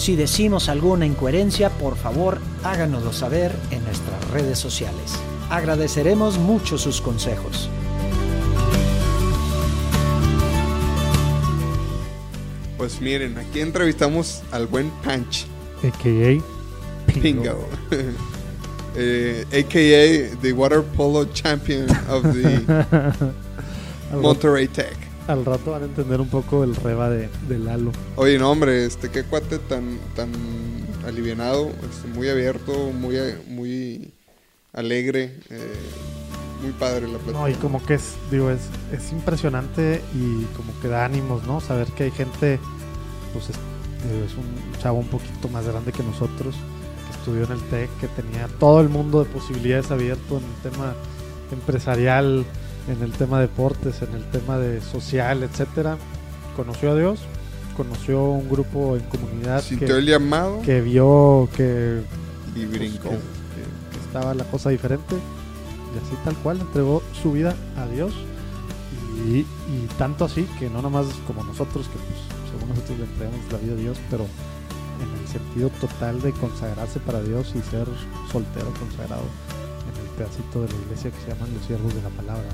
Si decimos alguna incoherencia, por favor háganoslo saber en nuestras redes sociales. Agradeceremos mucho sus consejos. Pues miren, aquí entrevistamos al buen Punch. AKA Pingo. eh, AKA the water polo champion of the Monterrey Tech al rato van a entender un poco el reba de, de Lalo. Oye, no, hombre, este, qué cuate tan, tan alivianado, este, muy abierto, muy, muy alegre, eh, muy padre la plática. No, y como que es, digo, es, es impresionante y como que da ánimos, ¿no? Saber que hay gente, pues es, es un chavo un poquito más grande que nosotros, que estudió en el TEC, que tenía todo el mundo de posibilidades abierto en el tema empresarial, en el tema de deportes, en el tema de social, etcétera. Conoció a Dios, conoció un grupo en comunidad Sintió el llamado que vio que, y pues, brincó. que, estaba la cosa diferente y así tal cual entregó su vida a Dios y, tanto así que no nada más como nosotros que pues según nosotros le entregamos la vida a Dios pero en el sentido total de consagrarse para Dios y ser soltero consagrado en el pedacito de la iglesia que se llaman los siervos de la palabra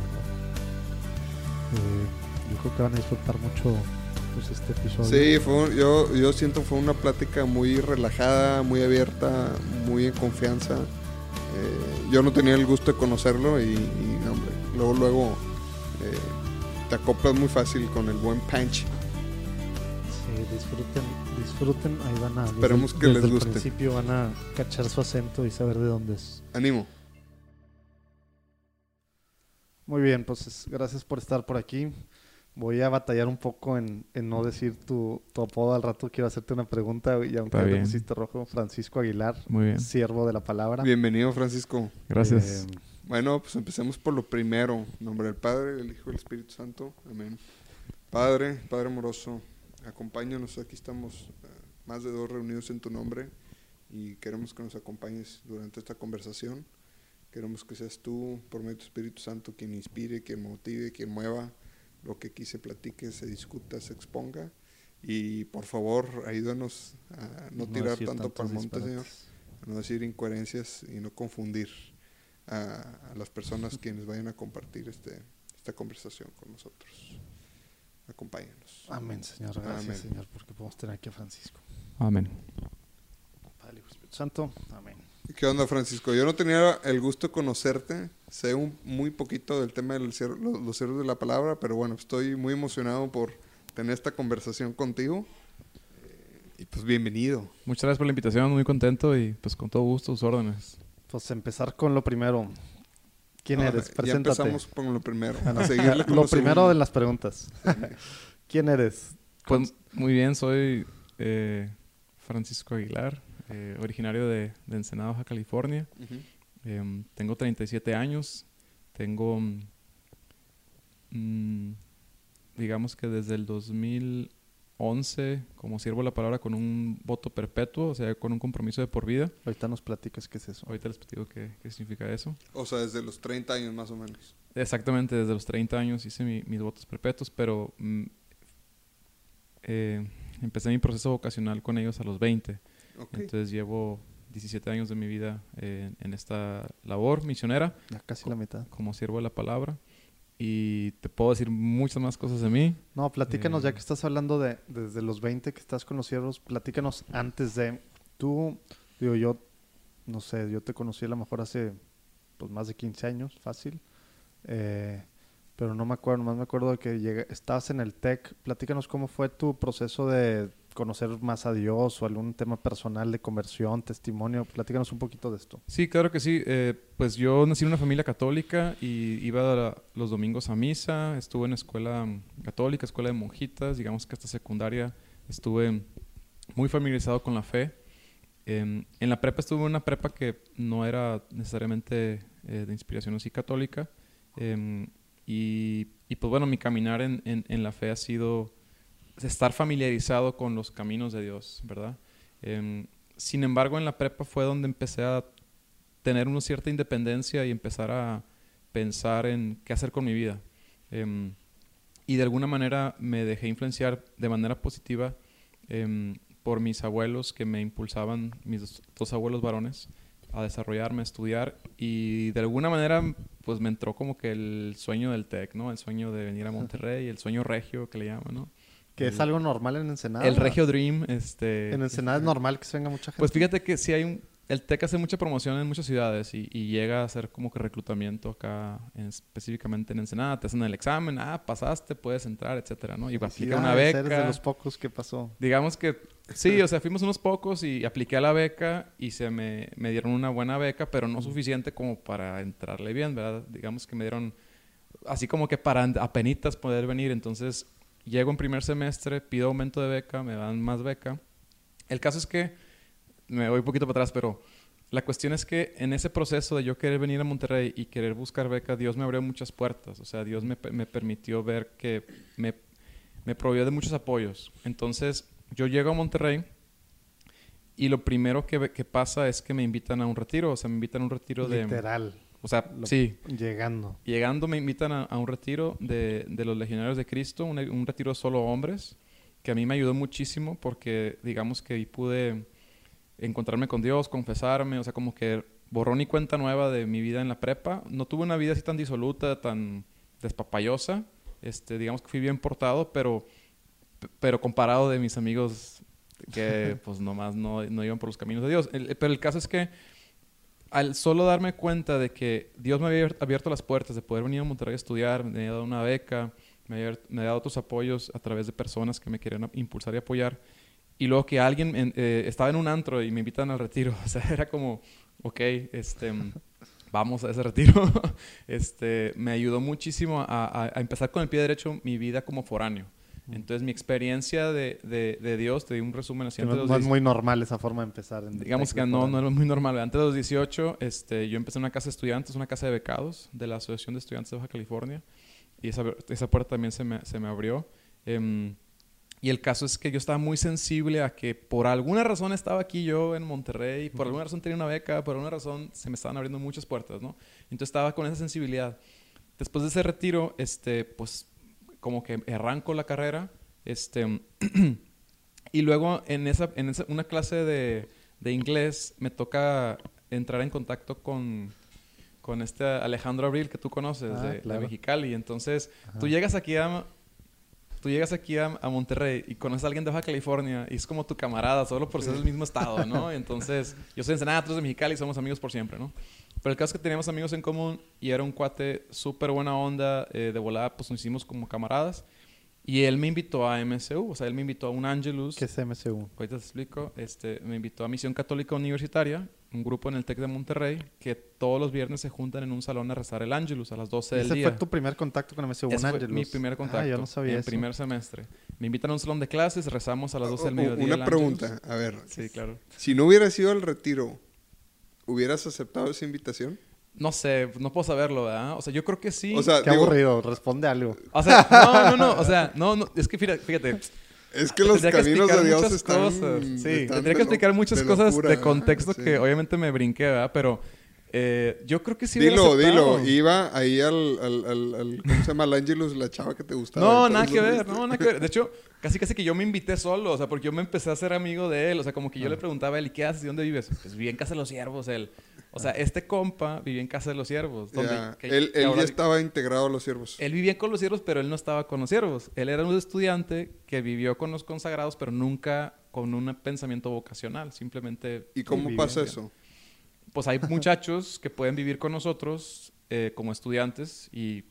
yo creo que van a disfrutar mucho pues, este episodio. Sí, fue, yo, yo siento fue una plática muy relajada, muy abierta, muy en confianza. Eh, yo no tenía el gusto de conocerlo y, hombre, luego, luego eh, te acoplas muy fácil con el buen punch. Sí, disfruten, disfruten, ahí van a... Esperemos que les guste. Al principio van a cachar su acento y saber de dónde es. Ánimo. Muy bien, pues gracias por estar por aquí. Voy a batallar un poco en, no decir tu, apodo al rato. Quiero hacerte una pregunta y aunque te pusiste rojo, Francisco Aguilar, Muy bien. siervo de la palabra. Bienvenido, Francisco. Gracias. Eh, bueno, pues empecemos por lo primero. En nombre del Padre, del Hijo y del Espíritu Santo. Amén. Padre, Padre amoroso, acompáñanos. Aquí estamos eh, más de dos reunidos en tu nombre y queremos que nos acompañes durante esta conversación. Queremos que seas tú, por medio de tu Espíritu Santo, quien inspire, quien motive, quien mueva lo que aquí se platique, se discuta, se exponga. Y por favor, ayúdanos a no, tirar tanto para el monte, Señor, a no decir incoherencias y no confundir a, las personas quienes vayan a compartir este, esta conversación con nosotros. Acompáñanos. Amén, Señor. Gracias, Señor, porque podemos tener aquí a Francisco. Amén. Padre, Espíritu Santo. Amén. ¿Qué onda, Francisco? Yo no tenía el gusto de conocerte. Sé un, muy poquito del tema de los, los cerros de la palabra, pero bueno, estoy muy emocionado por tener esta conversación contigo. Eh, y pues bienvenido. Muchas gracias por la invitación, muy contento y pues con todo gusto sus órdenes. Pues empezar con lo primero. ¿Quién eres? Preséntate. Ya empezamos con lo primero. lo, primero de las preguntas. ¿Quién eres? Pues muy bien, soy eh, Francisco Aguilar. Eh, originario de, de, Ensenada, Baja California. Em, tengo 37 años. Tengo, mm, digamos que desde el 2011, como sirvo la palabra con un voto perpetuo, o sea, con un compromiso de por vida. Ahorita nos platicas qué es eso. Ahorita les platico qué, qué significa eso. O sea, desde los 30 años más o menos. Exactamente, desde los 30 años hice mis votos perpetuos, pero mm, eh, empecé mi proceso vocacional con ellos a los 20. Entonces llevo 17 años de mi vida en esta labor misionera. Ya casi la mitad. Como siervo de la palabra. Y te puedo decir muchas más cosas de mí. No, platícanos, ya eh, que estás hablando de desde los 20 que estás con los siervos, platícanos antes de... Tú, digo, yo, no sé, yo te conocí a lo mejor hace pues, más de 15 años, fácil. Eh, pero no me acuerdo, nomás me acuerdo de que estabas en el TEC. Platícanos cómo fue tu proceso de conocer más a Dios o algún tema personal de conversión, testimonio. Platícanos un poquito de esto. Sí, claro que sí. Eh, pues yo nací en una familia católica y iba los domingos a misa, estuve en escuela católica, escuela de monjitas, digamos que hasta secundaria estuve muy familiarizado con la fe. Em, en la prepa estuve en una prepa que no era necesariamente eh, de inspiración así católica. Em, y, pues bueno, mi caminar en, en, la fe ha sido estar familiarizado con los caminos de Dios, ¿verdad? Em, sin embargo, en la prepa fue donde empecé a tener una cierta independencia y empezar a pensar en qué hacer con mi vida. y de alguna manera me dejé influenciar de manera positiva por mis abuelos que me impulsaban, mis dos, abuelos varones, a desarrollarme, a estudiar y de alguna manera pues me entró como que el sueño del TEC, ¿no? El sueño de venir a Monterrey, el sueño regio que le llaman, ¿no? Que es algo normal en Ensenada. El regio dream, este... En Ensenada es normal que se venga mucha gente. Pues fíjate que sí hay un el TEC hace mucha promoción en muchas ciudades y, llega a hacer como que reclutamiento acá, específicamente en Ensenada. Te hacen el examen, ah, pasaste, puedes entrar, etcétera, ¿no? Y aplica una beca. Eres de los pocos que pasó. Digamos que sí, o sea, fuimos unos pocos y apliqué a la beca y se me, me dieron una buena beca, pero no suficiente como para entrarle bien, ¿verdad? Digamos que me dieron así como que para apenitas poder venir. Entonces, llego en primer semestre, pido aumento de beca, me dan más beca. El caso es que me voy un poquito para atrás, pero la cuestión es que en ese proceso de yo querer venir a Monterrey y querer buscar beca, Dios me abrió muchas puertas. O sea, Dios me, me permitió ver que me, me proveyó de muchos apoyos. Entonces, yo llego a Monterrey y lo primero que, pasa es que me invitan a un retiro. O sea, me invitan a un retiro de... Literal. O sea, sí. Llegando. Llegando me invitan a, un retiro de, de, los legionarios de Cristo, un, un retiro solo hombres, que a mí me ayudó muchísimo porque digamos que pude encontrarme con Dios, confesarme, o sea, como que borrón y cuenta nueva de mi vida en la prepa. No tuve una vida así tan disoluta, tan despapayosa. Este, digamos que fui bien portado, pero, pero comparado de mis amigos que pues nomás no, no iban por los caminos de Dios. pero el caso es que al solo darme cuenta de que Dios me había abierto las puertas de poder venir a Monterrey a estudiar, me había dado una beca, me había, me había dado otros apoyos a través de personas que me querían impulsar y apoyar, y luego que alguien eh, estaba en un antro y me invitan al retiro. O sea, era como, ok, este, vamos a ese retiro. este, me ayudó muchísimo a, a, empezar con el pie derecho mi vida como foráneo. Entonces, mi experiencia de, de, de Dios, te di un resumen así. No, no es muy normal esa forma de empezar. En digamos que no, no es muy normal. Antes de los 18, este, yo empecé en una casa de estudiantes, una casa de becados de la Asociación de Estudiantes de Baja California. Y esa, esa puerta también se me, se me abrió. Eh, y el caso es que yo estaba muy sensible a que por alguna razón estaba aquí yo en Monterrey, por alguna razón tenía una beca, por alguna razón se me estaban abriendo muchas puertas, ¿no? Entonces estaba con esa sensibilidad. Después de ese retiro, este, pues como que arranco la carrera, este, y luego en esa, en esa, una clase de, de inglés me toca entrar en contacto con, con este Alejandro Abril que tú conoces ah, de, la Mexicali. Entonces, tú llegas aquí a, tú llegas aquí a, Monterrey y conoces a alguien de Baja California y es como tu camarada, solo por ser del mismo estado, ¿no? Entonces, yo soy de Ensenada, tú eres de Mexicali y somos amigos por siempre, ¿no? Pero el caso es que teníamos amigos en común y era un cuate súper buena onda, eh, de volada, pues nos hicimos como camaradas. Y él me invitó a MSU, o sea, él me invitó a un Angelus. ¿Qué es MSU? Ahorita te explico. Este, me invitó a Misión Católica Universitaria, un grupo en el TEC de Monterrey, que todos los viernes se juntan en un salón a rezar el Angelus a las 12 del día. ¿Ese fue tu primer contacto con MSU? Ese fue mi primer contacto. Ah, yo no sabía En primer semestre. Me invitan a un salón de clases, rezamos a las 12 del mediodía. Una pregunta, a ver. Sí, claro. Si no hubieras ido al retiro, ¿hubieras aceptado esa invitación? No sé, no puedo saberlo, ¿verdad? O sea, yo creo que sí. O sea, Qué aburrido, responde algo. O sea, no, no, no, o sea, no, no, es que fíjate. Es que los caminos de Dios están, cosas. Sí, tendría que explicar muchas cosas de contexto que obviamente me brinqué, ¿verdad? Pero eh, yo creo que sí Dilo, dilo. Iba ahí al, al, al, ¿Cómo se llama? Al Angelus, la chava que te gustaba. No, nada que ver. No, nada que ver. De hecho, casi casi que yo me invité solo. O sea, porque yo me empecé a ser amigo de él. O sea, como que yo le ah. preguntaba a él, ¿y qué haces? ¿Y dónde vives? Pues viví en Casa de los Siervos, él. O sea, este compa vivía en Casa de los Siervos. él, ya estaba integrado a los siervos. Él vivía con los siervos, pero él no estaba con los siervos. Él era un estudiante que vivió con los consagrados, pero nunca con un pensamiento vocacional. Simplemente... ¿Y cómo pasa eso? Pues hay muchachos que pueden vivir con nosotros eh, como estudiantes y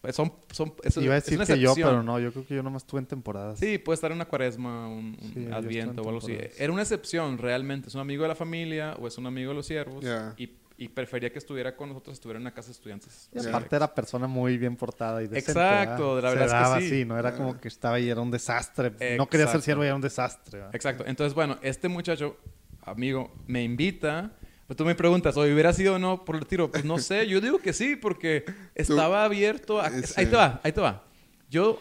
Pues son, son, es, Iba a es decir una que yo, pero no, yo creo que yo nomás estuve en temporadas. Sí, puede estar en una cuaresma, un, un Sí, adviento o algo así. Era una excepción, realmente. Es un amigo de la familia o es un amigo de los siervos. Ya. Y, y prefería que estuviera con nosotros, estuviera en una casa de estudiantes. Y aparte era persona muy bien portada y decente. Exacto, ¿verdad? la verdad Se es que daba sí. así, no era como que estaba y era un desastre. No quería ser Exacto. siervo y era un desastre. ¿verdad? Exacto. Entonces, bueno, este muchacho, amigo, me invita. Pues tú me preguntas, ¿o hubiera sido o no por el tiro? Pues no sé, yo digo que sí, porque estaba abierto. a-. Ahí te va, ahí te va. Yo,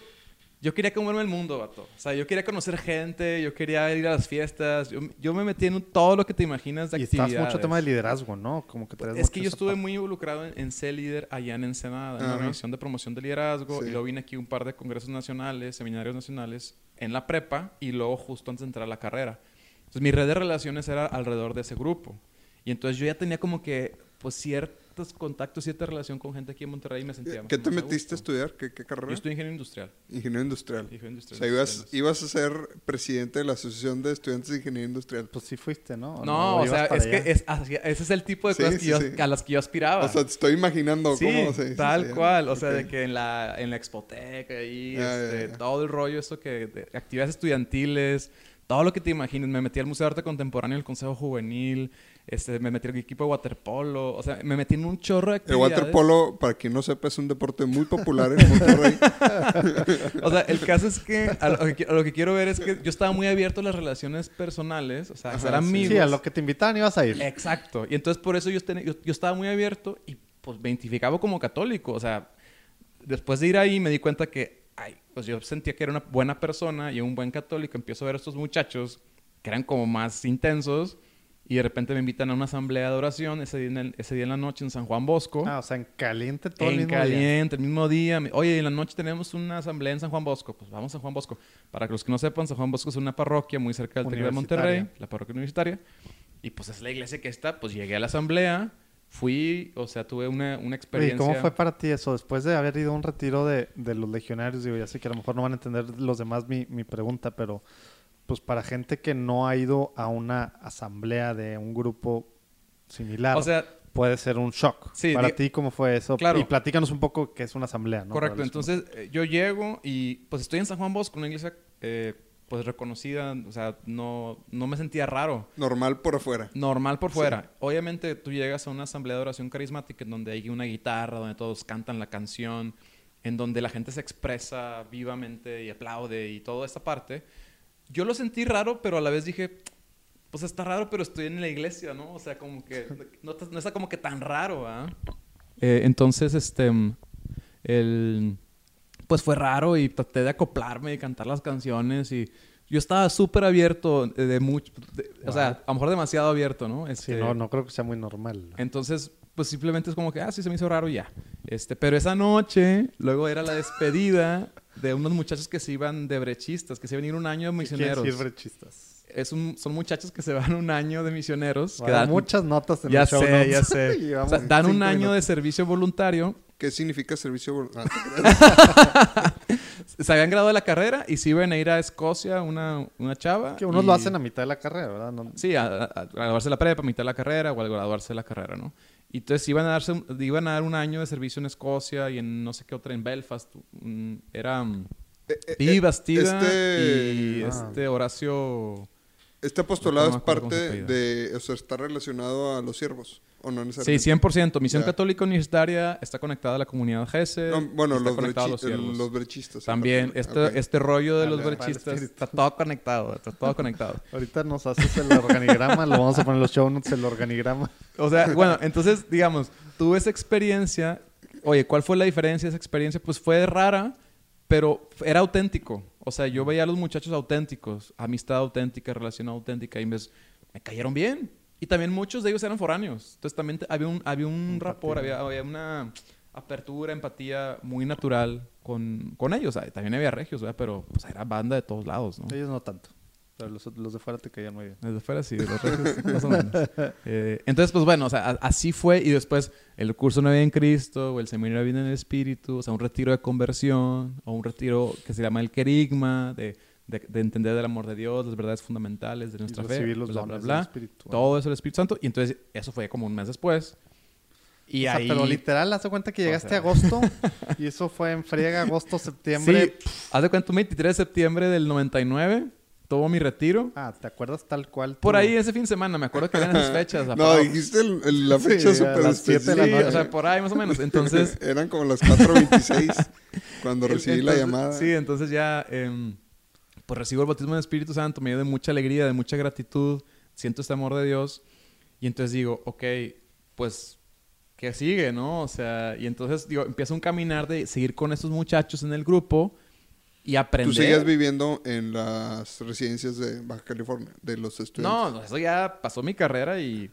yo quería comerme el mundo, vato. O sea, yo quería conocer gente, yo quería ir a las fiestas. Yo, yo me metí en todo lo que te imaginas de Y estás actividades. mucho tema de liderazgo, ¿no? Como que Es que yo estuve parte. muy involucrado en, en ser líder allá en Ensenada, en Ajá. la organización de promoción de liderazgo. Sí. Y luego vine aquí a un par de congresos nacionales, seminarios nacionales en la prepa y luego justo antes de entrar a la carrera. Entonces mi red de relaciones era alrededor de ese grupo. Y entonces yo ya tenía como que pues ciertos contactos, cierta relación con gente aquí en Monterrey y me sentía ¿Qué más te a metiste a estudiar? ¿Qué, qué carrera? Yo estudié ingeniero industrial. Ingeniero industrial. Ingeniero O industrial. sea, ibas, ibas a ser presidente de la Asociación de Estudiantes de Ingeniería Industrial. Pues sí fuiste, ¿no? No, o sea, es allá? que es, así- ese es el tipo de Sí, cosas que yo- sí. a las que yo aspiraba. O sea, te estoy imaginando Sí, cómo... sí, sí, tal sí, cual. O sea, de que en la, en la Expoteca ahí, ya, este, ya. todo el rollo, eso que... de actividades estudiantiles, todo lo que te imagines. Me metí al Museo de Arte Contemporáneo, el Consejo Juvenil, este, me metí al equipo de waterpolo. O sea, me metí en un chorro de El actividades. waterpolo, para quien no sepa, es un deporte muy popular en Monterrey. O sea, el caso es que a lo que, a lo que quiero ver es que yo estaba muy abierto a las relaciones personales, o sea, a ser sí. amigos. Sí, a lo que te invitaban ibas a ir. Exacto. Y entonces por eso yo, ten- yo, yo estaba muy abierto y pues me identificaba como católico. O sea, después de ir ahí me di cuenta que, ay, pues yo sentía que era una buena persona y un buen católico. Empiezo a ver a estos muchachos que eran como más intensos y de repente me invitan a una asamblea de oración ese día en, el- ese día en la noche en San Juan Bosco. Ah, o sea, en caliente todo el en mismo día. caliente, el mismo día. Oye, en la noche tenemos una asamblea en San Juan Bosco. Pues vamos a San Juan Bosco. Para que los que no sepan, San Juan Bosco es una parroquia muy cerca del TEC de. Monterrey, la parroquia universitaria. Y pues es la iglesia que está. Pues llegué a la asamblea, fui, o sea, tuve una, una experiencia. ¿cómo fue para ti eso? Después de haber ido a un retiro de, de los legionarios, digo, ya sé que a lo mejor no van a entender los demás mi, mi pregunta, pero pues para gente que no ha ido a una asamblea de un grupo similar, O sea, puede ser un shock. Sí, para ti, ¿cómo fue eso? Claro. Y platícanos un poco qué es una asamblea, ¿no? correcto. Entonces, eh, yo llego y pues estoy en San Juan Bosco, una iglesia eh, pues reconocida. O sea, no, no me sentía raro. Normal por afuera. Normal por fuera. Obviamente tú llegas a una asamblea de oración carismática en donde hay una guitarra, donde todos cantan la canción, en donde la gente se expresa vivamente y aplaude y toda esta parte. Yo lo sentí raro, pero a la vez dije, pues está raro, pero estoy en la iglesia, ¿no? O sea, como que no, está- no está como que tan raro, ¿ah? Eh, entonces, este, el, pues fue raro y traté de acoplarme y cantar las canciones y yo estaba súper abierto de, de mucho, de- o sea, a lo mejor demasiado abierto, ¿no? Sí, Este, no, no creo que sea muy normal. entonces, pues simplemente es como que, ah, sí, se me hizo raro ya. Este, pero esa noche, luego era la despedida de unos muchachos que se iban de brechistas, que se iban a ir un año de ¿Qué misioneros. decir brechistas? Es un, son muchachos que se van un año de misioneros. Va que dan, muchas notas en ya el show sé, notes. ya sé. Y O vamos sea, dan un año de servicio voluntario. ¿Qué significa servicio voluntario? Ah, Se habían graduado de la carrera y se iban a ir a Escocia una, una chava. Que unos y- lo hacen a mitad de la carrera, ¿verdad? No- Sí, a, a- a graduarse la prepa, a mitad de la carrera o al graduarse de la carrera, ¿no? Y entonces iban a, darse, un- iban a dar un año de servicio en Escocia y en no sé qué otra, en Belfast. mm, Era mm, Eh, eh, eh, Bastida este- y Ah. este Horacio... Este apostolado No es parte de... O sea, está relacionado a los siervos. ¿O no Sí, necesariamente? 100%. Misión. Católica Universitaria está conectada a la comunidad GESE. No, bueno, está los, a los los brechistas. También, este, Ok. este rollo de los brechistas está todo conectado, está todo conectado. Ahorita nos haces el organigrama, lo vamos a poner en los show notes, el organigrama. O sea, bueno, entonces, digamos, tuve esa experiencia. Oye, ¿cuál fue la diferencia de esa experiencia? Pues fue rara, pero era auténtico. O sea, yo veía a los muchachos auténticos, amistad auténtica, relación auténtica, y me, me cayeron bien. Y también muchos de ellos eran foráneos. Entonces también había un, había un rapport, había, había una apertura, empatía muy natural con, con ellos. También había regios, ¿verdad? Pero pues era banda de todos lados, ¿no? Ellos no tanto. Pero los, los de fuera te caían muy bien. Desde fuera sí, de los regios, más o menos. Eh, entonces, pues bueno, o sea, a- así fue. Y después el curso Nueva en Cristo, o el seminario de vida en el Espíritu, o sea, un retiro de conversión, o un retiro que se llama el querigma, de, de, de entender el amor de Dios, las verdades fundamentales de nuestra y fe, recibir los bla, bla, bla. del Espíritu. Todo eso el Espíritu Santo. Y entonces, eso fue como un mes después. Y o sea, ahí... pero literal, haz de cuenta que O llegaste sea. a agosto y eso fue en friega, agosto, septiembre. Sí, haz de cuenta, un 23 de septiembre del 99, tuvo mi retiro. Ah, ¿te acuerdas tal cual? Por tú? ahí ese fin de semana, me acuerdo que eran esas fechas. No, apagado. dijiste el- el- la Sí, fecha súper la Sí, específica. o sea, por ahí más o menos. Entonces, Eran como las 4.26 cuando recibí la Entonces, llamada. Sí, entonces ya, em, pues recibo el bautismo del Espíritu Santo, me dio de mucha alegría, de mucha gratitud, siento este amor de Dios. Y entonces digo, ok, pues, ¿qué sigue, no? O sea, y entonces digo, empiezo un caminar de seguir con estos muchachos en el grupo y Tú aprender. seguías viviendo en las residencias de Baja California, de los estudiantes. No, no, eso ya pasó mi carrera y...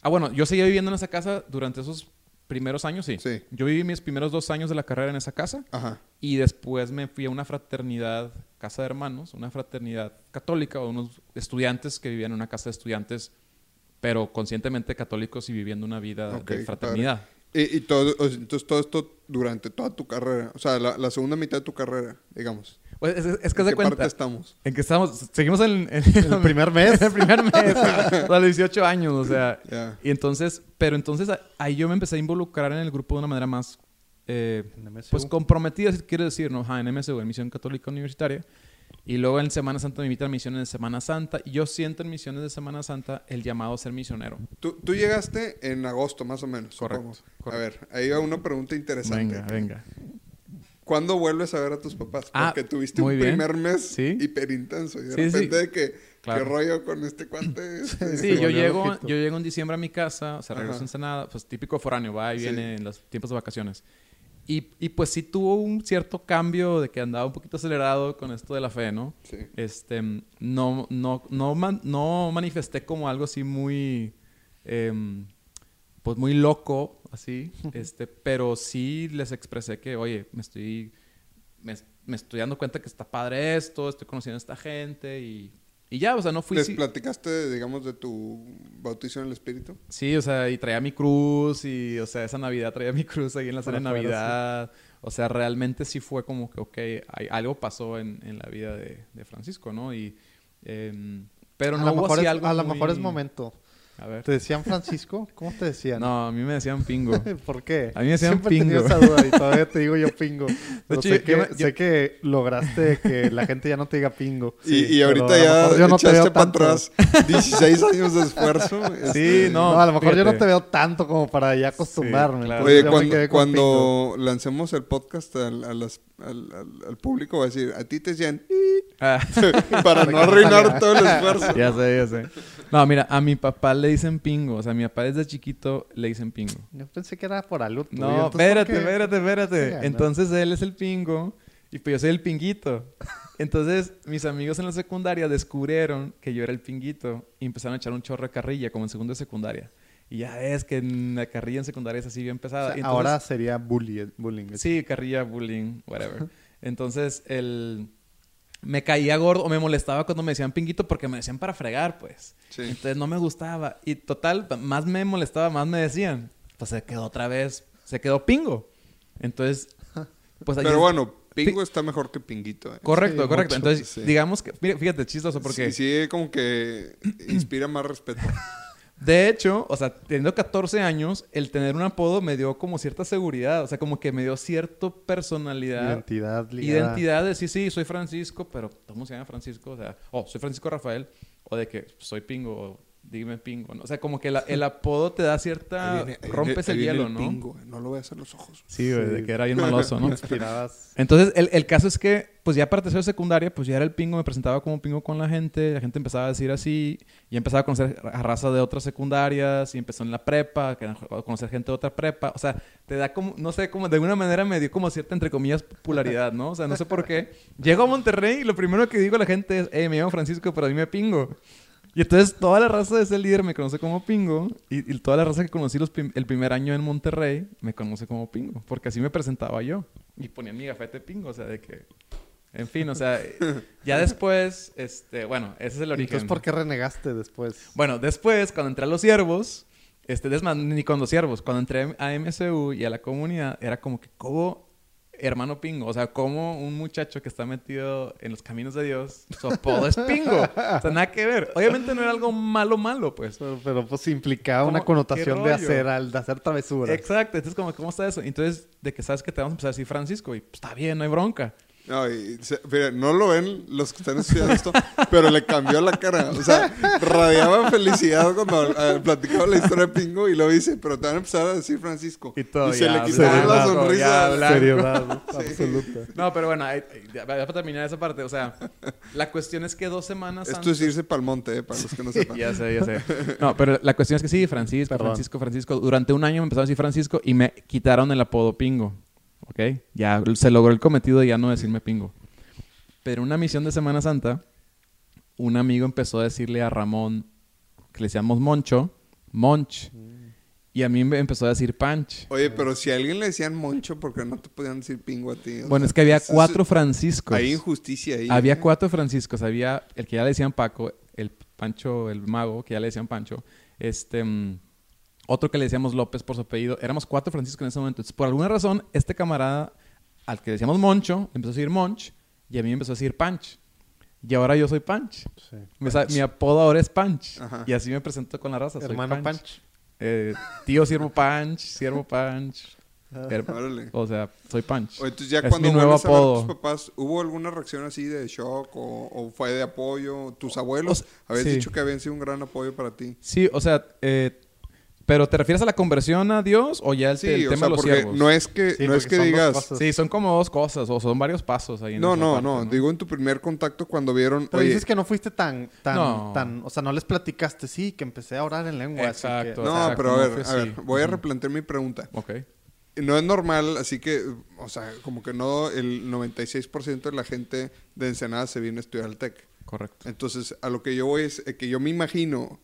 Ah, bueno, yo seguía viviendo en esa casa durante esos primeros años, sí. Sí. Yo viví mis primeros dos años de la carrera en esa casa. Ajá. Y después me fui a una fraternidad, casa de hermanos, una fraternidad católica, o unos estudiantes que vivían en una casa de estudiantes, pero conscientemente católicos y viviendo una vida de fraternidad. Y, y todo, entonces todo esto durante toda tu carrera, o sea, la, la segunda mitad de tu carrera, digamos. Pues es, es que ¿En se qué cuenta. parte estamos? En que estamos, seguimos en, en- El primer mes. en el primer mes, a los 18 años, o sea. Ya. Y entonces, pero entonces ahí yo me empecé a involucrar en el grupo de una manera más, eh, En pues comprometida, si quiere decir, ¿no? Ajá, en MSU, en Misión Católica Universitaria. Y luego en Semana Santa me invitan a misiones de Semana Santa. Y yo siento en misiones de Semana Santa el llamado a ser misionero. Tú, tú llegaste en agosto, más o menos. Correcto, correcto. A ver, ahí va una pregunta interesante. Venga, venga. ¿Cuándo vuelves a ver a tus papás? Ah, Porque tuviste muy un bien. primer mes Sí. hiperintenso. Y de Sí, sí. repente de que, Claro. ¿qué rollo con este cuate? Este, Sí, yo llego, loquito. yo llego en diciembre a mi casa, o sea, regreso Ajá. a Ensenada, pues típico foráneo, va y Sí. viene en los tiempos de vacaciones. Y, y pues sí tuvo un cierto cambio de que andaba un poquito acelerado con esto de la fe, ¿no? Sí. Este, no, no, no, man- no manifesté como algo así muy, em, pues muy loco, así, este, pero sí les expresé que, oye, me estoy, me, me estoy dando cuenta que está padre esto, estoy conociendo a esta gente y, y ya, o sea, no fui... ¿Les platicaste, digamos, de tu bautizo en el Espíritu? Sí, o sea, y traía mi cruz y, o sea, esa Navidad traía mi cruz ahí en la cena de Navidad. O sea, realmente sí fue como que, ok, hay, algo pasó en, en la vida de, de Francisco, ¿no? Y, em, pero a no lo hubo mejor, así es, algo a lo muy- mejor es momento. A ver. ¿Te decían Francisco? ¿Cómo te decían? No, a mí me decían pingo. ¿Por qué? A mí me decían Siempre pingo. esa duda y todavía te digo yo pingo. Pero hecho, sé, yo- que, yo sé que lograste que la gente ya no te diga pingo. y, y ahorita ya yo no te echaste veo para atrás 16 años de esfuerzo. Sí, este, no. No, a lo mejor yo no te veo tanto como para ya acostumbrarme. claro. Oye, cuando, lancemos el podcast al, a las- al, al- al público, va a decir, a ti te decían, Ah, para no arruinar todo el esfuerzo. ya sé, ya sé. No, mira, a mi papá le dicen pingo. O sea, mi papá desde chiquito le dicen pingo. Yo pensé que era por tuyo, No, entonces, ¿por espérate, espérate, espérate. Entonces él es el pingo y pues yo soy el pinguito. Entonces mis amigos en la secundaria descubrieron que yo era el pinguito y empezaron a echar un chorro de carrilla como en segundo de secundaria. Y ya ves que en la carrilla en secundaria es así bien O pesada. sea, Y entonces- ahora sería bully- bullying. Sí, carrilla, bullying, whatever. Entonces, el... Me caía gordo o me molestaba cuando me decían pinguito porque me decían para fregar, pues. Sí. Entonces no me gustaba. Y total, más me molestaba, más me decían. Pues se quedó otra vez, se quedó pingo. Entonces, pues Pero bueno, pingo está mejor que pinguito. ¿eh? Correcto, Sí, correcto. mucho, Entonces, sí. digamos que, fíjate, chistoso porque... Sí, sí, como que inspira más respeto. De hecho, o sea, teniendo 14 años, el tener un apodo me dio como cierta seguridad. O sea, como que me dio cierta personalidad. Identidad ligada. Identidad de sí, sí, soy Francisco, pero ¿cómo se llama Francisco? O sea, oh, soy Francisco Rafael, o de que soy Pingo, o dime Pingo. ¿no? O sea, como que la- el apodo te da cierta. Ahí viene- ahí rompes viene- el ahí viene hielo, ¿no? pingo, eh, no lo veas a los ojos. Sí, güey, de que era bien maloso, ¿no? Entonces, el, el caso es que, pues ya para tercero de secundaria, pues ya era el pingo, me presentaba como pingo con la gente, la gente empezaba a decir así, y empezaba a conocer a raza de otras secundarias, y empezó en la prepa, que- a conocer gente de otra prepa, o sea, te da como, no sé, como de alguna manera me dio como cierta, entre comillas, popularidad, ¿no? O sea, no sé por qué. Llego a Monterrey y lo primero que digo a la gente es, hey, me llamo Francisco, pero dime pingo. Y entonces toda la raza de ese líder me conoce como Pingo y, y toda la raza que conocí los prim- el primer año en Monterrey me conoce como Pingo, porque así me presentaba yo y ponía mi gafete Pingo, o sea, de que... En fin, o sea, ya después, este, bueno, ese es el origen. Entonces, ¿por qué renegaste después? Bueno, después, cuando entré a los siervos, este, es más, ni con los siervos, cuando entré a MSU y a la comunidad, era como que, ¿cómo hermano Pingo. O sea, como un muchacho que está metido en los caminos de Dios, su apodo es Pingo. O sea, nada que ver. Obviamente no era algo malo, malo, pues. Pero, pero, pues implicaba una connotación ¿Qué de hacer, al- de hacer travesuras. Exacto. Entonces, como, ¿cómo está eso? Entonces, de que sabes que te vamos a empezar a decir Francisco. Y pues, está bien, no hay bronca. No, y se- mira, no lo ven los que están estudiando esto, pero le cambió la cara. O sea, radiaba felicidad cuando eh, platicaba la historia de Pingo y lo dice, pero te van a empezar a decir Francisco. Y todo se ya le quitó blanco, la sonrisa. Seriedad absoluta. No, pero bueno, ahí- ya, para terminar esa parte. O sea, la cuestión es que dos semanas Esto es irse para el monte, eh, para los que no sepan. Ya sé, ya sé. No, pero la cuestión es que sí, Francisco, Perdón. Francisco, Francisco. Durante un año me empezaron a decir Francisco y me quitaron el apodo Pingo. ¿Ok? Ya se logró el cometido de ya no decirme Pingo. Pero una misión de Semana Santa, un amigo empezó a decirle a Ramón, que le decíamos Moncho, Monch. Y a mí me empezó a decir Panch. Oye, pero si a alguien le decían Moncho, ¿por qué no te podían decir Pingo a ti? O Bueno, sea, es que había cuatro Franciscos. Hay injusticia ahí. Había ¿eh? cuatro Franciscos. Había el que ya le decían Paco, el Pancho, el mago, que ya le decían Pancho. Este, mm, otro que le decíamos López por su apellido. Éramos cuatro Franciscos en ese momento. Entonces, por alguna razón, este camarada, al que le decíamos Moncho, empezó a decir Monch y a mí me empezó a decir Panch. Y ahora yo soy Panch. Sí. Mi, mi apodo ahora es Panch. Ajá. Y así me presento con la raza. soy Hermano Panch. Eh, tío Siervo Panch, Siervo Panch. Her- Órale. o sea, soy Panch. Oye, entonces ya Es cuando mi nuevo a apodo. tus papás, ¿hubo alguna reacción así de shock o, o fue de apoyo? ¿Tus abuelos? O sea, Habías sí. dicho que habían sido un gran apoyo para ti. Sí, o sea, eh, pero ¿te refieres a la conversión a Dios o ya el, Sí, el o tema sea, de los porque siervos? no es que, Sí, no es que digas... Sí, son como dos cosas o son varios pasos ahí. en No, no, parte, no, Digo en tu primer contacto cuando vieron... Pero oye, dices que no fuiste tan, tan, No. tan, o sea, no les platicaste, sí, que empecé a orar en lengua. así Exacto. que- No, o sea, pero a ver, fue a ver, voy a replantear mi pregunta. Ok. No es normal, así que, o sea, como que no el 96% de la gente de Ensenada se viene a estudiar al TEC. Correcto. Entonces, a lo que yo voy es eh, que yo me imagino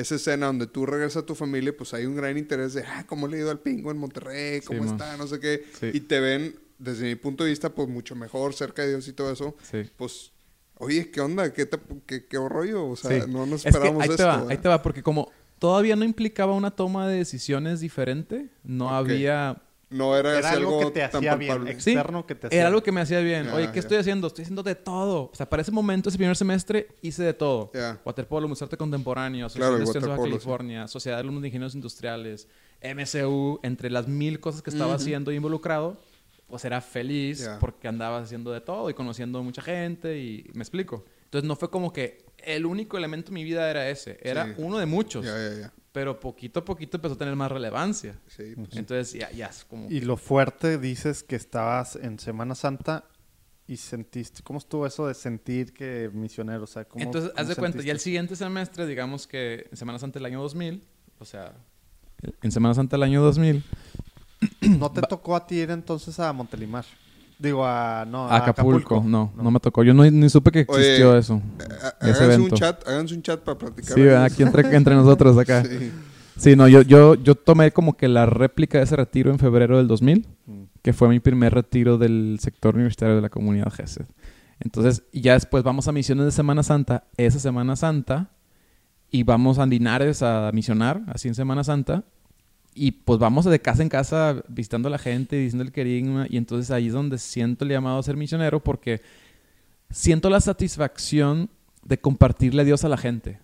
esa escena donde tú regresas a tu familia, pues hay un gran interés de, ah, ¿cómo le ha ido al pingo en Monterrey? ¿Cómo Sí, está? No sé qué. Sí. Y te ven, desde mi punto de vista, pues mucho mejor, cerca de Dios y todo eso. Sí. Pues, oye, ¿qué onda? ¿Qué, te- qué, qué rollo? O sea, no nos Es que ahí esto. te va, ¿verdad? ahí te va, porque como todavía no implicaba una toma de decisiones diferente, no había... No era, Era así algo que te hacía bien. Sí, externo que te hacía Era algo que me hacía bien. Ya, Oye, ¿qué ya. estoy haciendo? Estoy haciendo de todo. O sea, para ese momento, ese primer semestre, hice de todo. Ya. Waterpolo, Museo de Arte Contemporáneo, Claro, Asociación y de Baja waterpolo, sí. California, Sociedad de Alumnos de Ingenieros Industriales, MSU, entre las mil cosas que estaba haciendo y involucrado, pues era feliz porque andaba haciendo de todo y conociendo mucha gente y me explico. Entonces no fue como que el único elemento de mi vida era ese, era Sí. uno de muchos, Ya, ya, ya. Pero poquito a poquito empezó a tener más relevancia. Sí, pues, Entonces ya, ya es como... Y lo fuerte, dices que estabas en Semana Santa y sentiste, ¿cómo estuvo eso de sentir que misionero? O sea, ¿cómo, Entonces, cómo haz de cuenta, ya el siguiente semestre, digamos que en Semana Santa del año 2000, o sea, en Semana Santa del año 2000, ¿No te tocó a ti ir entonces a Montelimar? Digo, a... No, a Acapulco, no, no, me tocó. Yo no, ni supe que Oye, existió eso. háganse un chat, háganse un chat para platicar. Sí, aquí entre, entre nosotros acá. Sí. Sí, no, yo, yo, yo tomé como que la réplica de ese retiro en febrero del 2000, Mm. que fue mi primer retiro del sector universitario de la comunidad GESED. Entonces, ya después vamos a misiones de Semana Santa, esa Semana Santa, y vamos a Linares a misionar, así en Semana Santa, y pues vamos de casa en casa visitando a la gente, diciendo el querigma, y entonces ahí es donde siento el llamado a ser misionero, porque siento la satisfacción de compartirle a Dios a la gente.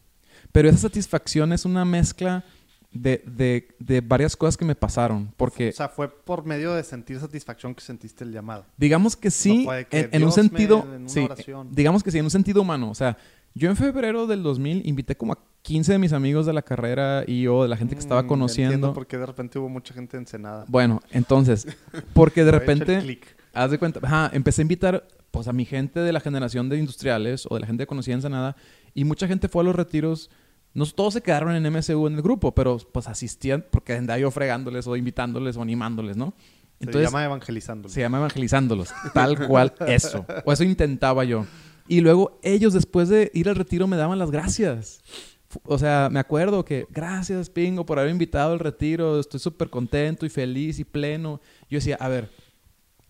Pero esa satisfacción es una mezcla de, de- de varias cosas que me pasaron. Porque O sea, fue por medio de sentir satisfacción que sentiste el llamado. digamos que sí, No que en, en un me- sentido... en sí, digamos que sí, en un sentido humano. O sea, yo en febrero del 2000 invité como a 15 de mis amigos de la carrera y yo, de la gente que estaba Mm, conociendo. Entiendo por qué de repente hubo mucha gente ensenada. Bueno, entonces, porque de repente... Haz de cuenta, ajá, empecé a invitar pues a mi gente de la generación de industriales o de la gente que conocía Ensenada y mucha gente fue a los retiros. No todos se quedaron en MSU en el grupo, pero pues asistían porque andaba yo fregándoles o invitándoles o animándoles, ¿no? Se llama evangelizando. Se llama evangelizándolos. Tal cual eso. O eso intentaba yo. Y luego ellos después de ir al retiro me daban las gracias. O sea, me acuerdo que gracias, Pingo, por haber invitado al retiro. Estoy súper contento y feliz y pleno. Yo decía, a ver,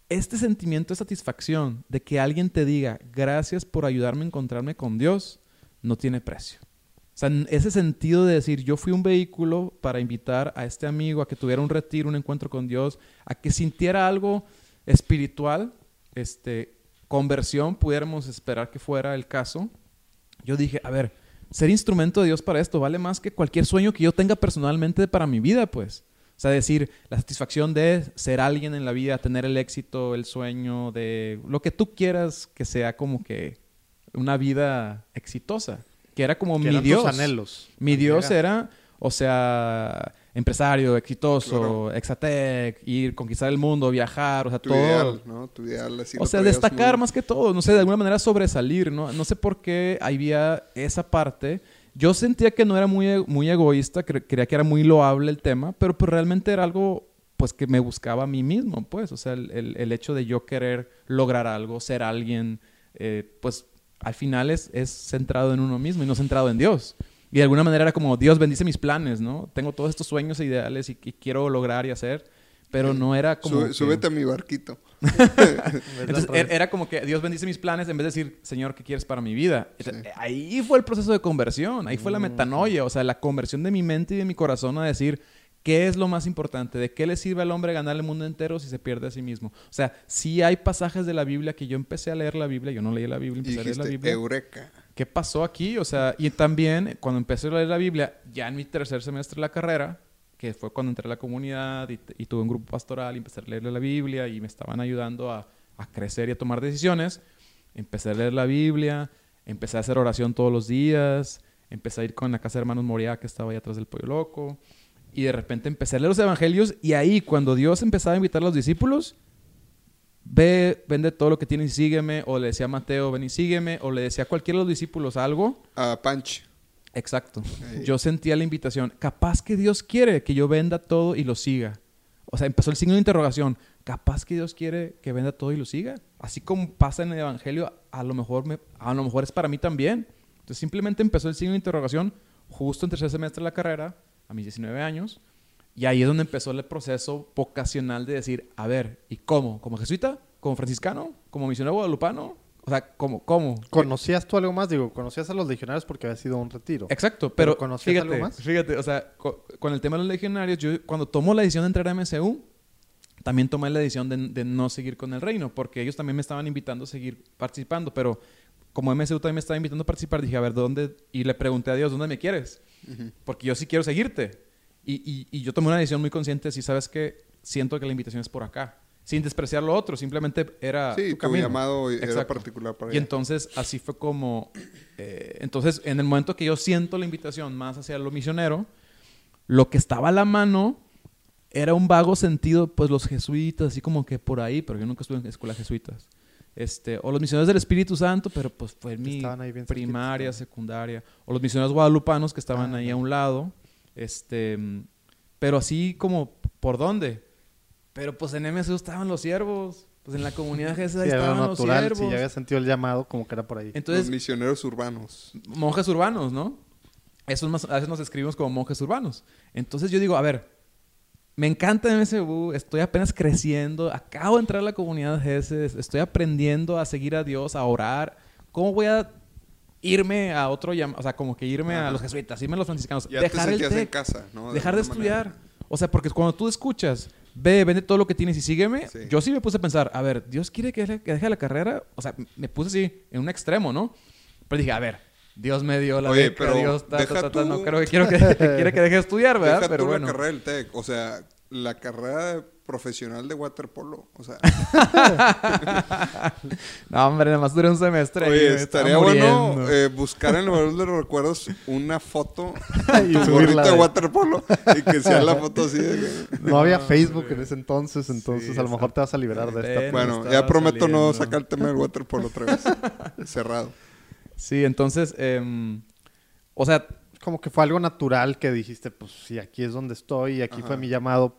este sentimiento de satisfacción de que alguien te diga gracias por ayudarme a encontrarme con Dios no tiene precio. O sea, ese sentido de decir, yo fui un vehículo para invitar a este amigo a que tuviera un retiro, un encuentro con Dios, a que sintiera algo espiritual, este, conversión, pudiéramos esperar que fuera el caso, yo dije, a ver, ser instrumento de Dios para esto vale más que cualquier sueño que yo tenga personalmente para mi vida, pues. O sea, decir, la satisfacción de ser alguien en la vida, tener el éxito, el sueño, de lo que tú quieras que sea como que una vida exitosa. Que era como Que mi eran tus Dios. anhelos. Mi Dios era, o sea, empresario, exitoso, Claro. exatec, ir, conquistar el mundo, viajar, o sea, Tu todo. ideal, ¿no? Tu ideal así O sea, destacar muy- más que todo, no sé, de alguna manera sobresalir, ¿no? No sé por qué había esa parte. Yo sentía que no era muy, e- muy egoísta, cre- creía que era muy loable el tema, pero pues realmente era algo pues que me buscaba a mí mismo, pues, o sea, el, el- el hecho de yo querer lograr algo, ser alguien, eh, pues al final es, es centrado en uno mismo y no centrado en Dios. Y de alguna manera era como, Dios bendice mis planes, ¿no? Tengo todos estos sueños e ideales y, y quiero lograr y hacer, pero no era como... Sube- que- Súbete a mi barquito. entonces er- era como que Dios bendice mis planes en vez de decir, Señor, ¿qué quieres para mi vida? Entonces, Ahí fue el proceso de conversión, ahí fue la metanoia, o sea, la conversión de mi mente y de mi corazón a decir, ¿qué es lo más importante? ¿De qué le sirve al hombre ganar el mundo entero si se pierde a sí mismo? O sea, sí hay pasajes de la Biblia que yo empecé a leer la Biblia, yo no leí la Biblia, Y empecé a leer la Biblia. Eureka. ¿Qué pasó aquí? O sea, y también cuando empecé a leer la Biblia, ya en mi tercer semestre de la carrera, que fue cuando entré a la comunidad y, tuve un grupo pastoral y empecé a leer la Biblia y me estaban ayudando a, a crecer y a tomar decisiones, empecé a leer la Biblia, empecé a hacer oración todos los días, empecé a ir con la casa de hermanos Moria que estaba ahí atrás del pollo loco y de repente empecé a leer los evangelios y ahí cuando Dios empezaba a invitar a los discípulos, ve, vende todo lo que tienes y sígueme, o le decía a Mateo, ven y sígueme, o le decía a cualquiera de los discípulos algo. A Punch. Exacto. Yo sentía la invitación. Capaz que Dios quiere que yo venda todo y lo siga. O sea, empezó el signo de interrogación. Capaz que Dios quiere que venda todo y lo siga. Así como pasa en el Evangelio, a lo mejor, me- a lo mejor es para mí también. Entonces simplemente empezó el signo de interrogación justo en tercer semestre de la carrera, a mis 19 años. Y ahí es donde empezó el proceso vocacional de decir, a ver, ¿y cómo? ¿Como jesuita? ¿Como franciscano? ¿Como misionero guadalupano? O sea, ¿cómo? ¿Cómo? ¿Conocías tú algo más? Digo, conocías a los legionarios porque había sido un retiro. Exacto, ¿Pero pero, conocías fíjate, algo más? fíjate, o sea, co- con el tema de los legionarios, yo cuando tomo la decisión de entrar a MSU, también tomé la decisión de, de no seguir con el reino, porque ellos también me estaban invitando a seguir participando, pero como MSU también me estaba invitando a participar, dije, a ver, ¿dónde? Y le pregunté a Dios, ¿dónde me quieres? Porque yo sí quiero seguirte. Y, y- y yo tomé una decisión muy consciente, si sabes que siento que la invitación es por acá, sin despreciar lo otro, simplemente era Sí, tu tu camino. llamado era Exacto. particular para Y ella. entonces así fue como... eh, entonces, en el momento que yo siento la invitación más hacia lo misionero, lo que estaba a la mano era un vago sentido, pues los jesuitas, así como que por ahí, pero yo nunca estuve en escuelas jesuitas. Este, o los misioneros del Espíritu Santo, pero pues fue en mi primaria, secundaria. O los misioneros guadalupanos que estaban Ah, ahí ya. a un lado. Este, pero así como, ¿por dónde? Pero pues en MSU estaban los siervos. Pues en la comunidad Jesús Sí, era estaban los siervos. Si ya había sentido el llamado, como que era por ahí. Entonces, Los misioneros urbanos. monjes urbanos, ¿no? Esos más, a veces nos escribimos como monjes urbanos. Entonces yo digo, a ver, me encanta MSU, estoy apenas creciendo, acabo de entrar a la comunidad GES, estoy aprendiendo a seguir a Dios, a orar. ¿Cómo voy a irme a otro llamado? O sea, como que irme a los jesuitas, irme a los franciscanos, Ya dejar te el en casa, ¿no? dejar de manera. estudiar. O sea, porque cuando tú escuchas, ve, vende todo lo que tienes y sígueme, Sí. yo sí me puse a pensar, a ver, Dios quiere que deje, que deje la carrera. O sea, me puse así, en un extremo, ¿no? Pero dije, a ver, Dios me dio la Oye, beca, pero Dios ta, ta, deja ta, ta, no tú- creo que quiero que, que quiere que deje de estudiar, ¿verdad? Deja pero tú bueno. la carrera del TEC. O sea, la carrera profesional de waterpolo. O sea, No, hombre, nada más duré un semestre. oye, estaría bueno eh, buscar en el baúl de los recuerdos una foto Y tu subirla gorrito de waterpolo y que sea la foto así de No había Facebook en ese entonces, entonces Sí, a lo mejor te vas a liberar de esta. Bueno, ya prometo no sacar el tema del waterpolo otra vez. Cerrado. Sí, entonces, em, o sea, Como que fue algo natural que dijiste, pues si aquí es donde estoy y aquí Ajá. fue mi llamado,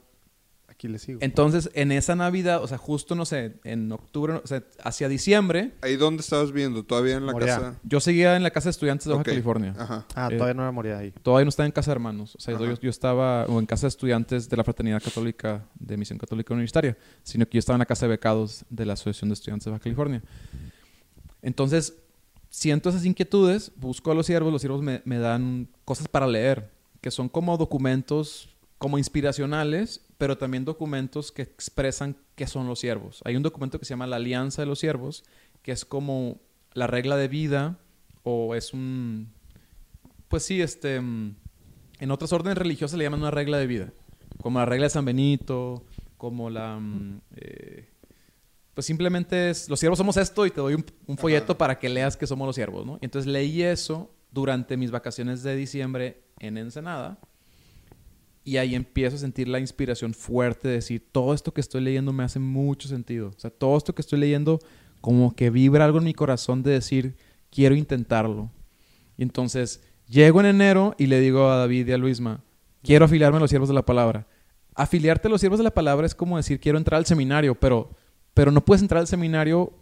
aquí le sigo. entonces en esa Navidad, o sea, justo, no sé, en octubre, o sea, hacia diciembre, ¿Ahí dónde estabas viendo? ¿Todavía en la Morea. casa? yo seguía en la casa de estudiantes de Baja Ok. California. Ajá. Ah, eh, todavía no era moría ahí. Todavía no estaba en casa de hermanos. O sea, yo, yo estaba o en casa de estudiantes de la Fraternidad Católica de Misión Católica Universitaria, sino que yo estaba en la casa de becados de la Asociación de Estudiantes de Baja California. Entonces, siento esas inquietudes, busco a los siervos, los siervos me, me dan cosas para leer, que son como documentos como inspiracionales, pero también documentos que expresan qué son los siervos. Hay un documento que se llama la Alianza de los Siervos, que es como la regla de vida o es un... Pues sí, este... mm, En otras órdenes religiosas le llaman una regla de vida, como la regla de San Benito, como la... mm, eh, pues simplemente es, los siervos somos esto y te doy un, un folleto Ajá. para que leas que somos los siervos, ¿no? Y entonces leí eso durante mis vacaciones de diciembre en Ensenada y ahí empiezo a sentir la inspiración fuerte de decir, todo esto que estoy leyendo me hace mucho sentido. O sea, todo esto que estoy leyendo como que vibra algo en mi corazón de decir, quiero intentarlo. Y entonces llego en enero y le digo a David y a Luisma, quiero afiliarme a los siervos de la palabra. Afiliarte a los siervos de la palabra es como decir, quiero entrar al seminario, pero, pero no puedes entrar al seminario,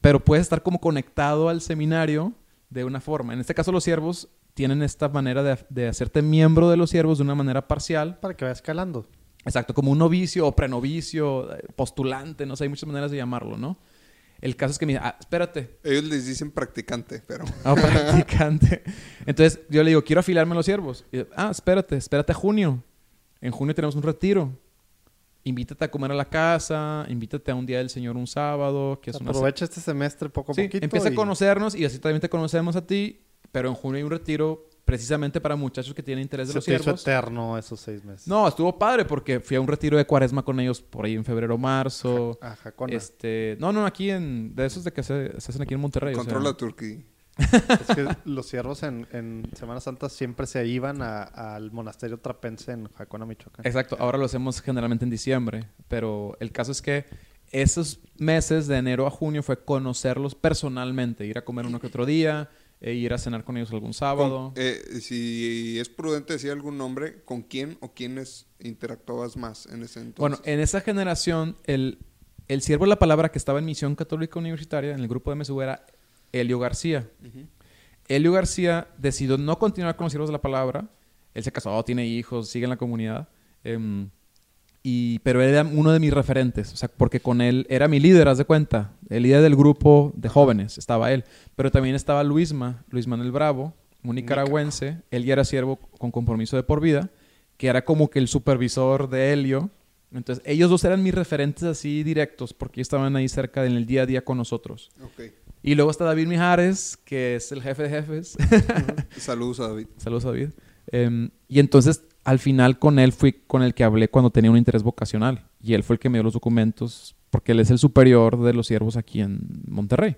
pero puedes estar como conectado al seminario de una forma. En este caso los siervos tienen esta manera de, de hacerte miembro de los siervos de una manera parcial. Para que vaya escalando. Exacto, como un novicio o prenovicio, eh, postulante, no sé, hay muchas maneras de llamarlo, ¿no? El caso es que me dice, ah, espérate, Ellos les dicen practicante, pero... Ah, practicante. Entonces yo le digo, quiero afiliarme a los siervos. Y, ah, espérate, espérate a junio. En junio tenemos un retiro. Invítate a comer a la casa, invítate a un día del Señor un sábado, que es una Aprovecha este semestre poco a Sí, poquito. empieza y- a conocernos y así también te conocemos a ti, pero en junio hay un retiro precisamente para muchachos que tienen interés de Se los te hizo eterno esos seis meses. No, estuvo padre porque fui a un retiro de cuaresma con ellos por ahí en febrero, marzo. A Jacona. Este, no, no, aquí en de esos de que se, se hacen aquí en Monterrey. o sea. Controla Turquía. Es que los siervos en, en Semana Santa siempre se iban al monasterio trapense en Jacona, Michoacán. Exacto, ahora lo hacemos generalmente en diciembre, pero el caso es que esos meses de enero a junio fue conocerlos personalmente, ir a comer uno que otro día, e ir a cenar con ellos algún sábado. Con- eh, si es prudente decir algún nombre, ¿con quién o quiénes interactuabas más en ese entonces? Bueno, en esa generación, el, el siervo de la palabra que estaba en Misión Católica Universitaria, en el grupo de MSU, era Helio García. Ujú. Helio García decidió no continuar con los siervos de la palabra. Él se casó, tiene hijos, sigue en la comunidad. em, y, pero era uno de mis referentes, o sea, porque con él era mi líder, haz de cuenta. El líder del grupo de jóvenes, estaba él. Pero también estaba Luisma, Luis Manuel Bravo, un nicaragüense. Él ya era siervo con compromiso de por vida, que era como que el supervisor de Helio. Entonces, ellos dos eran mis referentes así directos, porque estaban ahí cerca en el día a día con nosotros. Y luego está David Mijares, que es el jefe de jefes. Saludos a David. Saludos, David. Em, y entonces, al final, con él fui con el que hablé cuando tenía un interés vocacional. Y él fue el que me dio los documentos, porque él es el superior de los siervos aquí en Monterrey.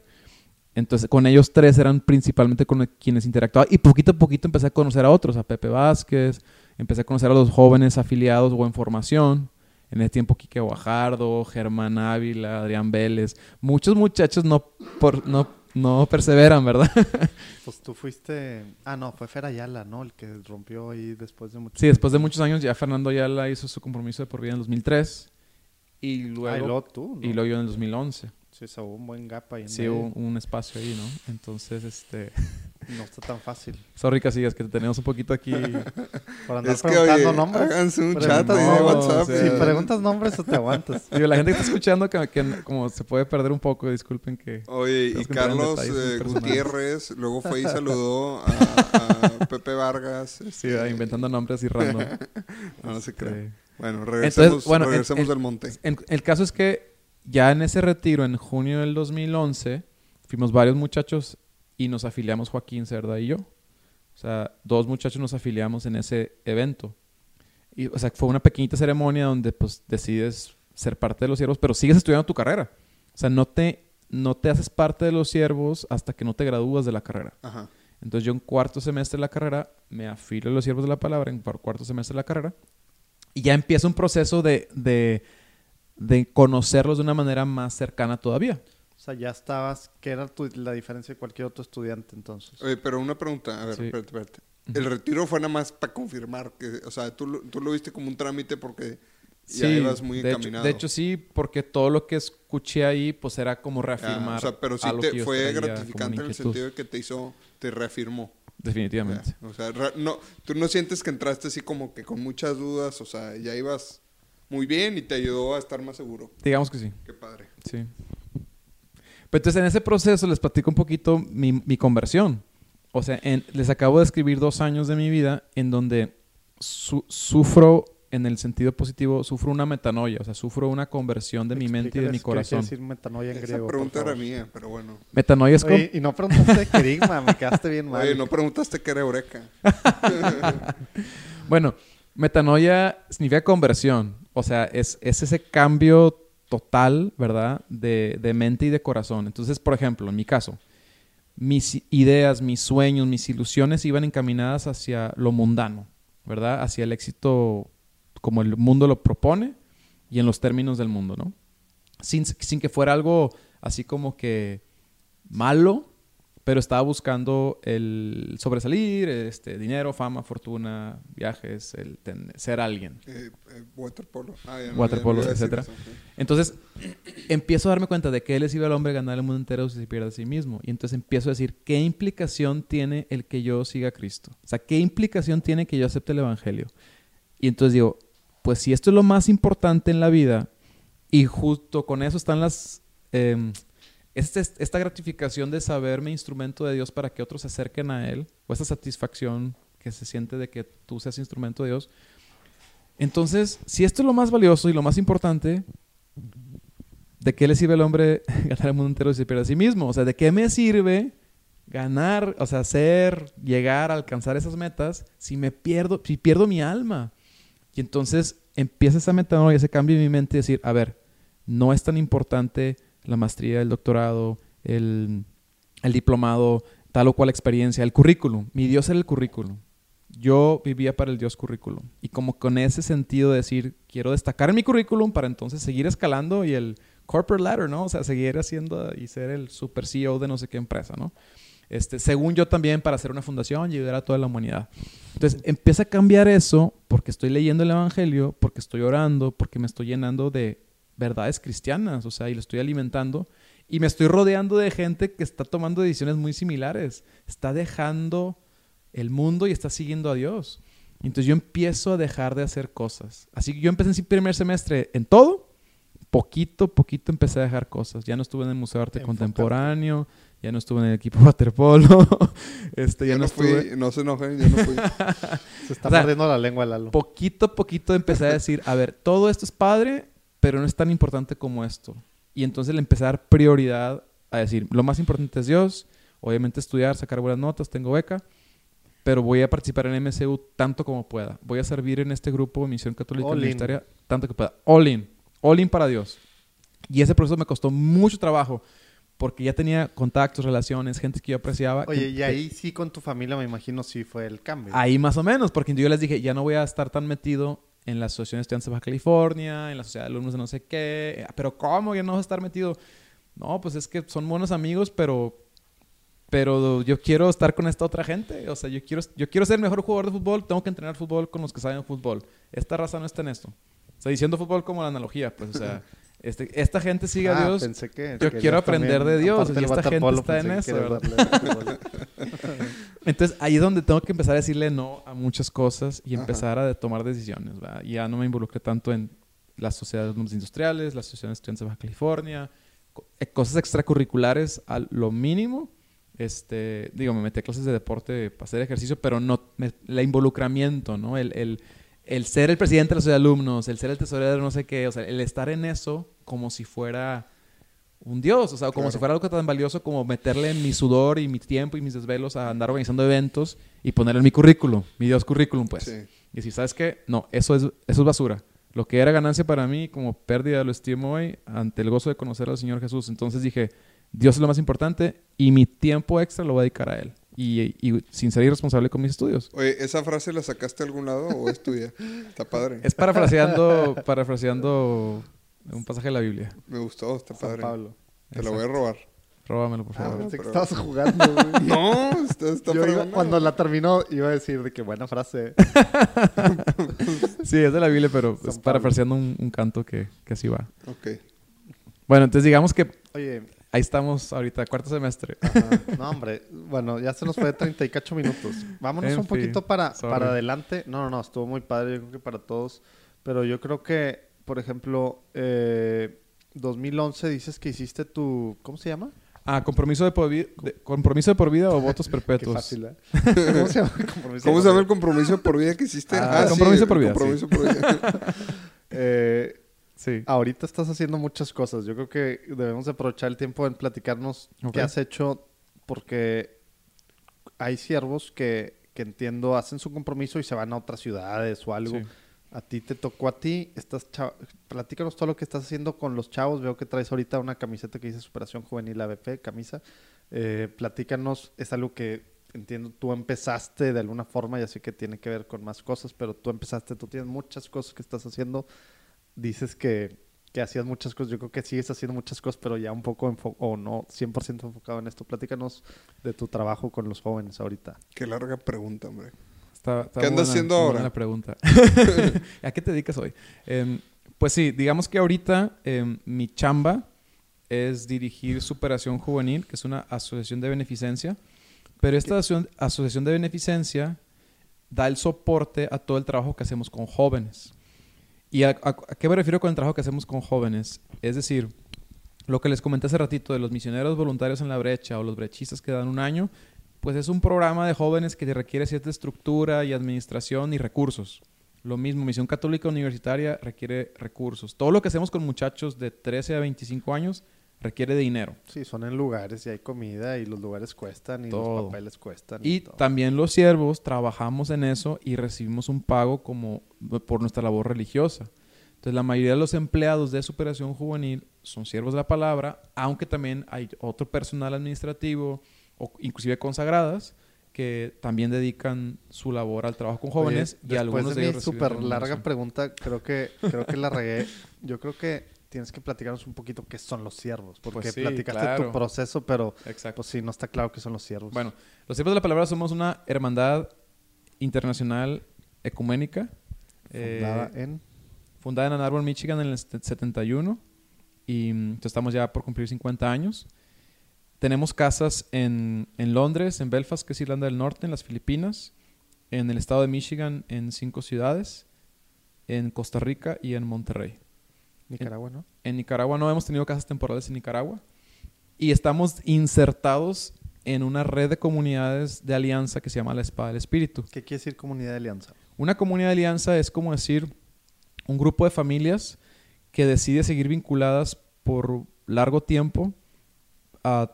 Entonces, con ellos tres eran principalmente con quienes interactuaba. Y poquito a poquito empecé a conocer a otros, a Pepe Vázquez, empecé a conocer a los jóvenes afiliados o en formación. En ese tiempo, Quique Guajardo, Germán Ávila, Adrián Vélez. Muchos muchachos no, por, no, no perseveran, ¿verdad? Pues tú fuiste... Ah, no, fue Fer Ayala, ¿no? El que rompió ahí después de mucho Sí, después de muchos años ya Fernando Ayala hizo su compromiso de por vida en el 2003 y luego, Ah, y luego tú, ¿no? y luego yo en el 2011. Sí, se hubo un buen gap ahí en Sí, medio. hubo un espacio ahí, ¿no? Entonces, este... No está tan fácil. Sorry, Casillas, que te tenemos un poquito aquí... Por andar Es que, preguntando oye, nombres. háganse un chat no, de o WhatsApp. sea, Si preguntas nombres o te aguantas. Digo, la gente que está escuchando que, que como se puede perder un poco, disculpen que... Oye, y Carlos eh. Gutiérrez, luego fue y saludó a, a Pepe Vargas. Sí, este, inventando nombres y random. No, no se cree. Este, Bueno, regresemos, bueno, regresemos en- del monte. En- el caso es que ya en ese retiro, en junio del 2011, fuimos varios muchachos y nos afiliamos Joaquín Cerda y yo. O sea, dos muchachos nos afiliamos en ese evento. Y, o sea, fue una pequeñita ceremonia donde pues decides ser parte de los siervos, pero sigues estudiando tu carrera. O sea, no te, no te haces parte de los siervos hasta que no te gradúas de la carrera. Ajá. Entonces yo en cuarto semestre de la carrera me afilio a los siervos de la palabra, en cuar- cuarto semestre de la carrera, y ya empieza un proceso de, de, de conocerlos de una manera más cercana todavía. Sea, ya estabas... ¿Qué era tu- la diferencia de cualquier otro estudiante entonces? Oye, pero una pregunta. A ver, Sí. espérate, espérate. El retiro fue nada más para confirmar que, o sea, tú, lo- tú lo viste como un trámite porque Sí, ya ibas muy de hecho, encaminado. de hecho sí, porque todo lo que escuché ahí pues era como Ah, reafirmar o sea, pero sí te fue gratificante en el sentido de que te hizo, te reafirmó. Definitivamente. Ya, O sea, ra- no, tú no sientes que entraste así como que con muchas dudas, o sea, ya ibas muy bien y te ayudó a estar más seguro. Digamos que sí. Qué padre. Sí. Pero entonces en ese proceso les platico un poquito mi, mi conversión. O sea, en- les acabo de escribir dos años de mi vida en donde su- sufro en el sentido positivo, sufro una metanoia, o sea, sufro una conversión de mi mente y de mi qué corazón. quiere decir metanoia en Esa griego, pregunta era mía, pero bueno. Metanoia es como... Y no preguntaste querigma, me quedaste bien mal. Oye, no preguntaste qué era Eureka. Bueno, metanoia significa conversión. O sea, es, es ese cambio total, ¿verdad? De, de mente y de corazón. Entonces, por ejemplo, en mi caso, mis ideas, mis sueños, mis ilusiones iban encaminadas hacia lo mundano, ¿verdad? Hacia el éxito como el mundo lo propone y en los términos del mundo, ¿no? Sin, sin que fuera algo así como que malo, pero estaba buscando el sobresalir, este, dinero, fama, fortuna, viajes, el ten- ser alguien. Eh, eh, waterpolo. Ah, no, Waterpolo, ya no iba a decir etcétera. eso, ok. Entonces, empiezo a darme cuenta de que él les iba al hombre ganar el mundo entero si se pierde a sí mismo. Y entonces empiezo a decir, ¿qué implicación tiene el que yo siga a Cristo? O sea, ¿qué implicación tiene que yo acepte el Evangelio? Y entonces digo, pues si esto es lo más importante en la vida, y justo con eso están las... em, este- esta gratificación de saberme instrumento de Dios para que otros se acerquen a Él, o esa satisfacción que se siente de que tú seas instrumento de Dios. Entonces, si esto es lo más valioso y lo más importante, ¿de qué le sirve al hombre ganar el mundo entero si se pierde a sí mismo? O sea, ¿de qué me sirve ganar, o sea, hacer, llegar, alcanzar esas metas si me pierdo, si pierdo mi alma? Y entonces empieza esa metanoia, ese cambio en mi mente y decir, a ver, no es tan importante la maestría, el doctorado, el, el diplomado, tal o cual experiencia, el currículum. Mi Dios era el currículum. Yo vivía para el Dios currículum. Y como con ese sentido de decir, quiero destacar mi currículum para entonces seguir escalando y el corporate ladder, ¿no? O sea, seguir haciendo y ser el super CEO de no sé qué empresa, ¿no? Este, según yo también para hacer una fundación y ayudar a toda la humanidad. Entonces empieza a cambiar eso porque estoy leyendo el Evangelio, porque estoy orando, porque me estoy llenando de verdades cristianas, o sea, y lo estoy alimentando. Y me estoy rodeando de gente que está tomando decisiones muy similares. Está dejando el mundo y está siguiendo a Dios. Entonces yo empiezo a dejar de hacer cosas. Así que yo empecé en el primer semestre en todo. Poquito, poquito empecé a dejar cosas. Ya no estuve en el Museo de Arte. Contemporáneo, ya no estuve en el equipo de waterpolo, este, ya Yo no, no fui, estuve... no se enojen, yo no fui. Se está O sea, mordiendo la lengua Lalo. Poquito a poquito empecé a decir, a ver, todo esto es padre, pero no es tan importante como esto. Y entonces le empecé a dar prioridad a decir, lo más importante es Dios, obviamente estudiar, sacar buenas notas, tengo beca, pero voy a participar en MSU tanto como pueda. Voy a servir en este grupo de Misión Católica. Universitaria tanto que pueda. All in. All in para Dios. Y ese proceso me costó mucho trabajo porque ya tenía contactos, relaciones, gente que yo apreciaba. que- Oye, y que- ahí sí con tu familia me imagino sí fue el cambio. Ahí más o menos, porque yo les dije, ya no voy a estar tan metido en la Asociación de Estudiantes de Baja California, en la Sociedad de Alumnos de no sé qué. Pero ¿cómo ya no vas a estar metido? No, pues es que son buenos amigos, pero pero yo quiero estar con esta otra gente. O sea, yo quiero, yo quiero ser el mejor jugador de fútbol, tengo que entrenar fútbol con los que saben fútbol. Esta raza no está en esto. O sea, diciendo fútbol como la analogía, pues, o sea, este, esta gente sigue a Ah, Dios. pensé que yo querías quiero aprender también, de Dios, y esta gente está en que eso, Entonces ahí es donde tengo que empezar a decirle no a muchas cosas y Ajá. empezar a tomar decisiones. ¿verdad? Ya no me involucré tanto en las sociedades industriales, las sociedades de estudiantes de Baja California, eh, cosas extracurriculares a lo mínimo. Este, digo, me metí a clases de deporte para hacer ejercicio, pero no, me- el involucramiento, ¿no? El, el, el ser el presidente de la sociedad de alumnos, el ser el tesorero no sé qué, o sea, el estar en eso como si fuera un dios, o sea, como Claro. si fuera algo tan valioso como meterle mi sudor y mi tiempo y mis desvelos a andar organizando eventos y ponerle en mi currículum, mi dios currículum, pues. Sí. Y si sabes qué, no, eso es, eso es basura. Lo que era ganancia para mí, como pérdida, lo estimo hoy ante el gozo de conocer al Señor Jesús. Entonces dije, Dios es lo más importante y mi tiempo extra lo voy a dedicar a Él. Y, y sin ser irresponsable con mis estudios. Oye, ¿esa frase la sacaste de algún lado o es tuya? Está padre. Es parafraseando, parafraseando un pasaje de la Biblia. Me gustó, está San padre. Pablo. Te la voy a robar. Róbamelo, por Ah, favor. pensé que pero- estabas jugando, güey. No, está, está Yo iba- cuando la terminó iba a decir de que buena frase. Sí, es de la Biblia, pero San es Pablo. parafraseando un, un canto que, que así va. Ok. Bueno, entonces digamos que Oye, ahí estamos ahorita, cuarto semestre. ajá. no hombre, bueno, ya se nos fue 30 y cacho minutos. Vámonos En un poquito para, sorry. para adelante. No, no, no, estuvo muy padre, yo creo que para todos. Pero yo creo que, por ejemplo, eh, 2011 dices que hiciste tu, ¿cómo se llama? Ah, compromiso de por vida, compromiso de por vida o votos perpetuos. Qué fácil, ¿eh? ¿Cómo se llama el compromiso? ¿Cómo de se llama por el compromiso por vida que hiciste? Ah, sí, compromiso por vida, Compromiso por vida. Eh, Sí. ahorita estás haciendo muchas cosas. Yo creo que debemos de aprovechar el tiempo en platicarnos qué has hecho porque hay siervos que, que entiendo hacen su compromiso y se van a otras ciudades o algo. Sí. A ti te tocó a ti, estás cha- platícanos todo lo que estás haciendo con los chavos. Veo que traes ahorita una camiseta que dice Superación Juvenil ABP, camisa. Eh, platícanos, es algo que entiendo, tú empezaste de alguna forma, ya sé que tiene que ver con más cosas, pero tú empezaste, tú tienes muchas cosas que estás haciendo. Dices que, que hacías muchas cosas, yo creo que sigues haciendo muchas cosas, pero ya un poco o no 100% enfocado en esto. Platícanos de tu trabajo con los jóvenes ahorita. Qué larga pregunta, hombre. Está- está ¿Qué andas haciendo ahora? buena pregunta. ¿A qué te dedicas hoy? Em, pues sí, digamos que ahorita em, mi chamba es dirigir Superación Juvenil, que es una asociación de beneficencia. Pero esta aso- asociación de beneficencia da el soporte a todo el trabajo que hacemos con jóvenes. ¿Y a, a- a qué me refiero con el trabajo que hacemos con jóvenes? Es decir, lo que les comenté hace ratito de los misioneros voluntarios en la brecha o los brechistas que dan un año, pues es un programa de jóvenes que requiere cierta estructura y administración y recursos. Lo mismo, Misión Católica Universitaria requiere recursos. Todo lo que hacemos con muchachos de 13 a 25 años requiere de dinero. Sí, son en lugares y hay comida y los lugares cuestan y Todo. los papeles cuestan. Y todo. también los siervos trabajamos en eso y recibimos un pago como por nuestra labor religiosa. Entonces la mayoría de los empleados de Superación Juvenil son siervos de la palabra, aunque también hay otro personal administrativo o inclusive consagradas que también dedican su labor al trabajo con jóvenes Oye, y algunos de de ellos súper larga pregunta, creo que, creo que la regué. Yo creo que tienes que platicarnos un poquito qué son los siervos. Porque Pues sí, platicaste claro. tu proceso, pero Exacto. pues sí, no está claro qué son los siervos. Bueno, los siervos de la palabra somos una hermandad internacional ecuménica. fundada eh, en... fundada en Ann Arbor, Michigan en el set- 71 y mm, entonces estamos ya por cumplir 50 años. Tenemos casas en, en Londres, en Belfast, que es Irlanda del Norte, en las Filipinas, en el estado de Michigan, en cinco ciudades, en Costa Rica y en Monterrey. Nicaragua, ¿no? En Nicaragua no hemos tenido casas temporales en Nicaragua y estamos insertados en una red de comunidades de alianza que se llama la Espada del Espíritu. ¿Qué quiere decir comunidad de alianza? Una comunidad de alianza es como decir un grupo de familias que decide seguir vinculadas por largo tiempo a-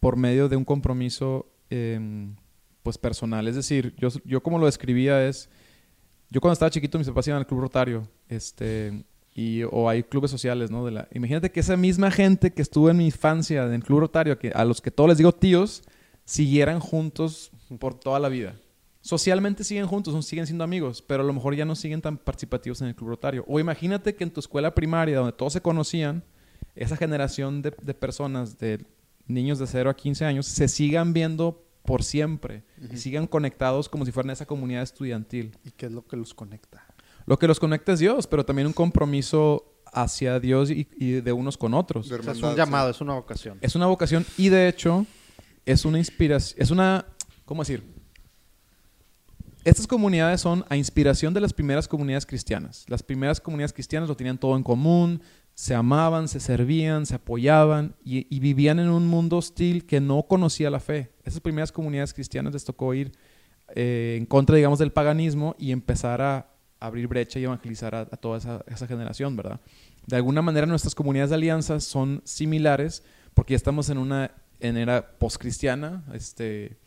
por medio de un compromiso em, pues personal. Es decir, yo, yo como lo describía es, yo cuando estaba chiquito mis papás iban al club rotario, este, y, o hay clubes sociales, ¿no? De la, imagínate que esa misma gente que estuvo en mi infancia en el club rotario, que, a los que todos les digo tíos, siguieran juntos por toda la vida socialmente siguen juntos, siguen siendo amigos, pero a lo mejor ya no siguen tan participativos en el club rotario. O imagínate que en tu escuela primaria, donde todos se conocían, esa generación de personas, de niños de 0 a 15 años, se sigan viendo por siempre y sigan conectados como si fueran esa comunidad estudiantil. ¿Y qué es lo que los conecta? Lo que los conecta es Dios, pero también un compromiso hacia Dios y, y de unos con otros. O sea, es un sí. llamado, es una vocación. Es una vocación y de hecho es una inspiración, es una, ¿cómo decir? Estas comunidades son a inspiración de las primeras comunidades cristianas. Las primeras comunidades cristianas lo tenían todo en común, se amaban, se servían, se apoyaban y, vivían en un mundo hostil que no conocía la fe. Esas primeras comunidades cristianas les tocó ir eh, en contra, digamos, del paganismo y empezar a abrir brecha y evangelizar a, toda esa, generación, ¿verdad? De alguna manera nuestras comunidades de alianzas son similares porque ya estamos en una era postcristiana, este,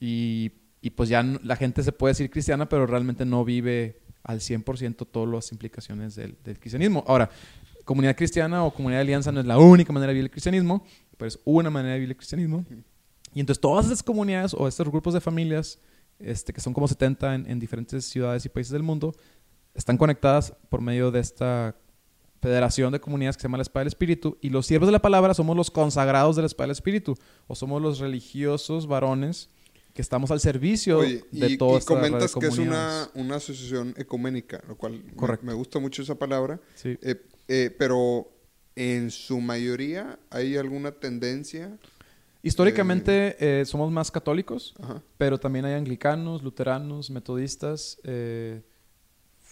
y, pues ya la gente se puede decir cristiana, pero realmente no vive al 100% todas las implicaciones del, del cristianismo. Ahora, comunidad cristiana o comunidad de alianza no es la única manera de vivir el cristianismo, pero es una manera de vivir el cristianismo. Y entonces todas esas comunidades o estos grupos de familias, este, que son como 70 en, en diferentes ciudades y países del mundo, están conectadas por medio de esta federación de comunidades que se llama la Espada del Espíritu. Y los siervos de la palabra somos los consagrados de la Espada del Espíritu, o somos los religiosos varones que estamos al servicio Oye, de y, toda y comentas que es una, una asociación ecuménica, lo cual me- Correcto. Me, gusta mucho esa palabra. Sí. Eh, eh, pero en su mayoría hay alguna tendencia. Históricamente eh, somos más católicos, Ajá. pero también hay anglicanos, luteranos, metodistas, eh,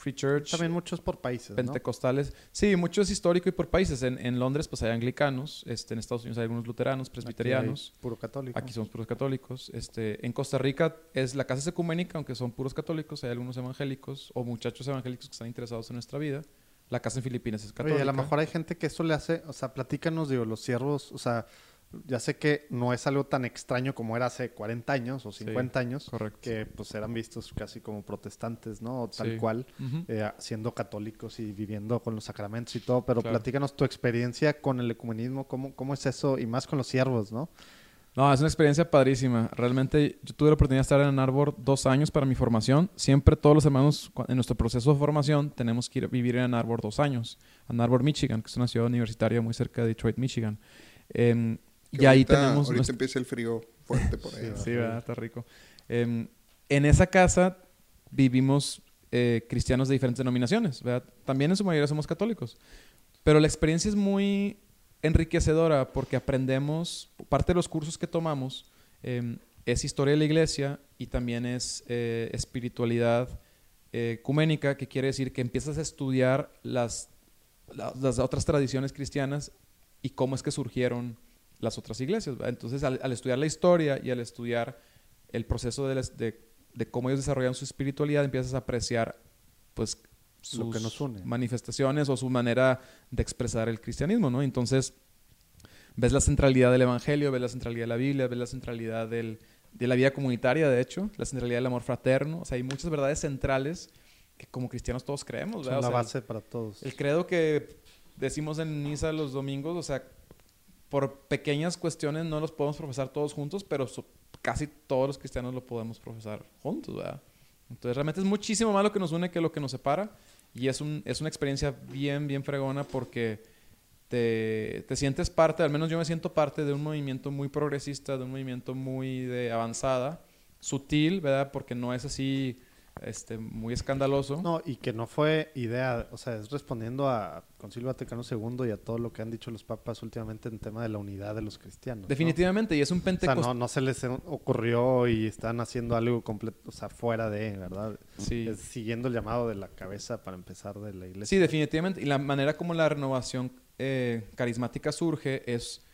Free Church. También muchos por países, ¿no? Pentecostales. Sí, mucho es histórico y por países. En, en Londres, pues hay anglicanos. Este, en Estados Unidos hay algunos luteranos, Aquí presbiterianos. hay puro católico. Aquí somos puros católicos. Este, en Costa Rica es la casa es ecuménica, aunque son puros católicos. Hay algunos evangélicos o muchachos evangélicos que están interesados en nuestra vida. La casa en Filipinas es católica. Oye, a lo mejor hay gente que eso le hace, o sea, platícanos, digo, los siervos, o sea, ya sé que no es algo tan extraño como era hace 40 años o 50 años, correcto. que pues eran vistos casi como protestantes, ¿no? O tal Sí. cual, eh, siendo católicos y viviendo con los sacramentos y todo, pero Claro. platícanos tu experiencia con el ecumenismo, ¿cómo, cómo es eso? Y más con los siervos, ¿no? No, es una experiencia padrísima. Realmente yo tuve la oportunidad de estar en Ann Arbor dos años para mi formación. Siempre todos los hermanos en nuestro proceso de formación tenemos que ir a vivir en Arbor dos años. Ann Arbor, Michigan, que es una ciudad universitaria muy cerca de Detroit, Michigan. Que y ahí ahorita- tenemos... Ahorita nuestra- empieza el frío fuerte por ahí. Sí, ¿verdad? Está rico. Em, en esa casa vivimos eh, cristianos de diferentes denominaciones, ¿verdad? También en su mayoría somos católicos. Pero la experiencia es muy enriquecedora porque aprendemos, parte de los cursos que tomamos em, es historia de la iglesia y también es eh, espiritualidad eh, ecuménica, que quiere decir que empiezas a estudiar las, la- las otras tradiciones cristianas y cómo es que surgieron las otras iglesias. ¿verdad? Entonces, al, al estudiar la historia y al estudiar el proceso de, las- de- de cómo ellos desarrollan su espiritualidad, empiezas a apreciar pues sus Lo que nos une. manifestaciones o su manera de expresar el cristianismo, ¿no? Entonces, ves la centralidad del evangelio, ves la centralidad de la Biblia, ves la centralidad del- de la vida comunitaria, de hecho, la centralidad del amor fraterno. O sea, hay muchas verdades centrales que como cristianos todos creemos, Son ¿verdad? la O sea, base para todos. el credo que decimos en misa los domingos, o sea, por pequeñas cuestiones no los podemos profesar todos juntos, pero casi todos los cristianos lo podemos profesar juntos, ¿verdad? Entonces realmente es muchísimo más lo que nos une que lo que nos separa y es, un, es una experiencia bien, bien fregona porque te, te sientes parte, al menos yo me siento parte de un movimiento muy progresista, de un movimiento muy de avanzada, sutil, ¿verdad? Porque no es así este, muy escandaloso. No, y que no fue idea, o sea, es respondiendo a Concilio Vaticano II y a todo lo que han dicho los papas últimamente en tema de la unidad de los cristianos. ¿no? Definitivamente, y es un O sea, pentecostal. no, no se les ocurrió y están haciendo algo completo, o sea, fuera de, ¿verdad? Sí. Es siguiendo el llamado de la cabeza para empezar de la iglesia. Sí, definitivamente. Y la manera como la renovación eh, carismática surge es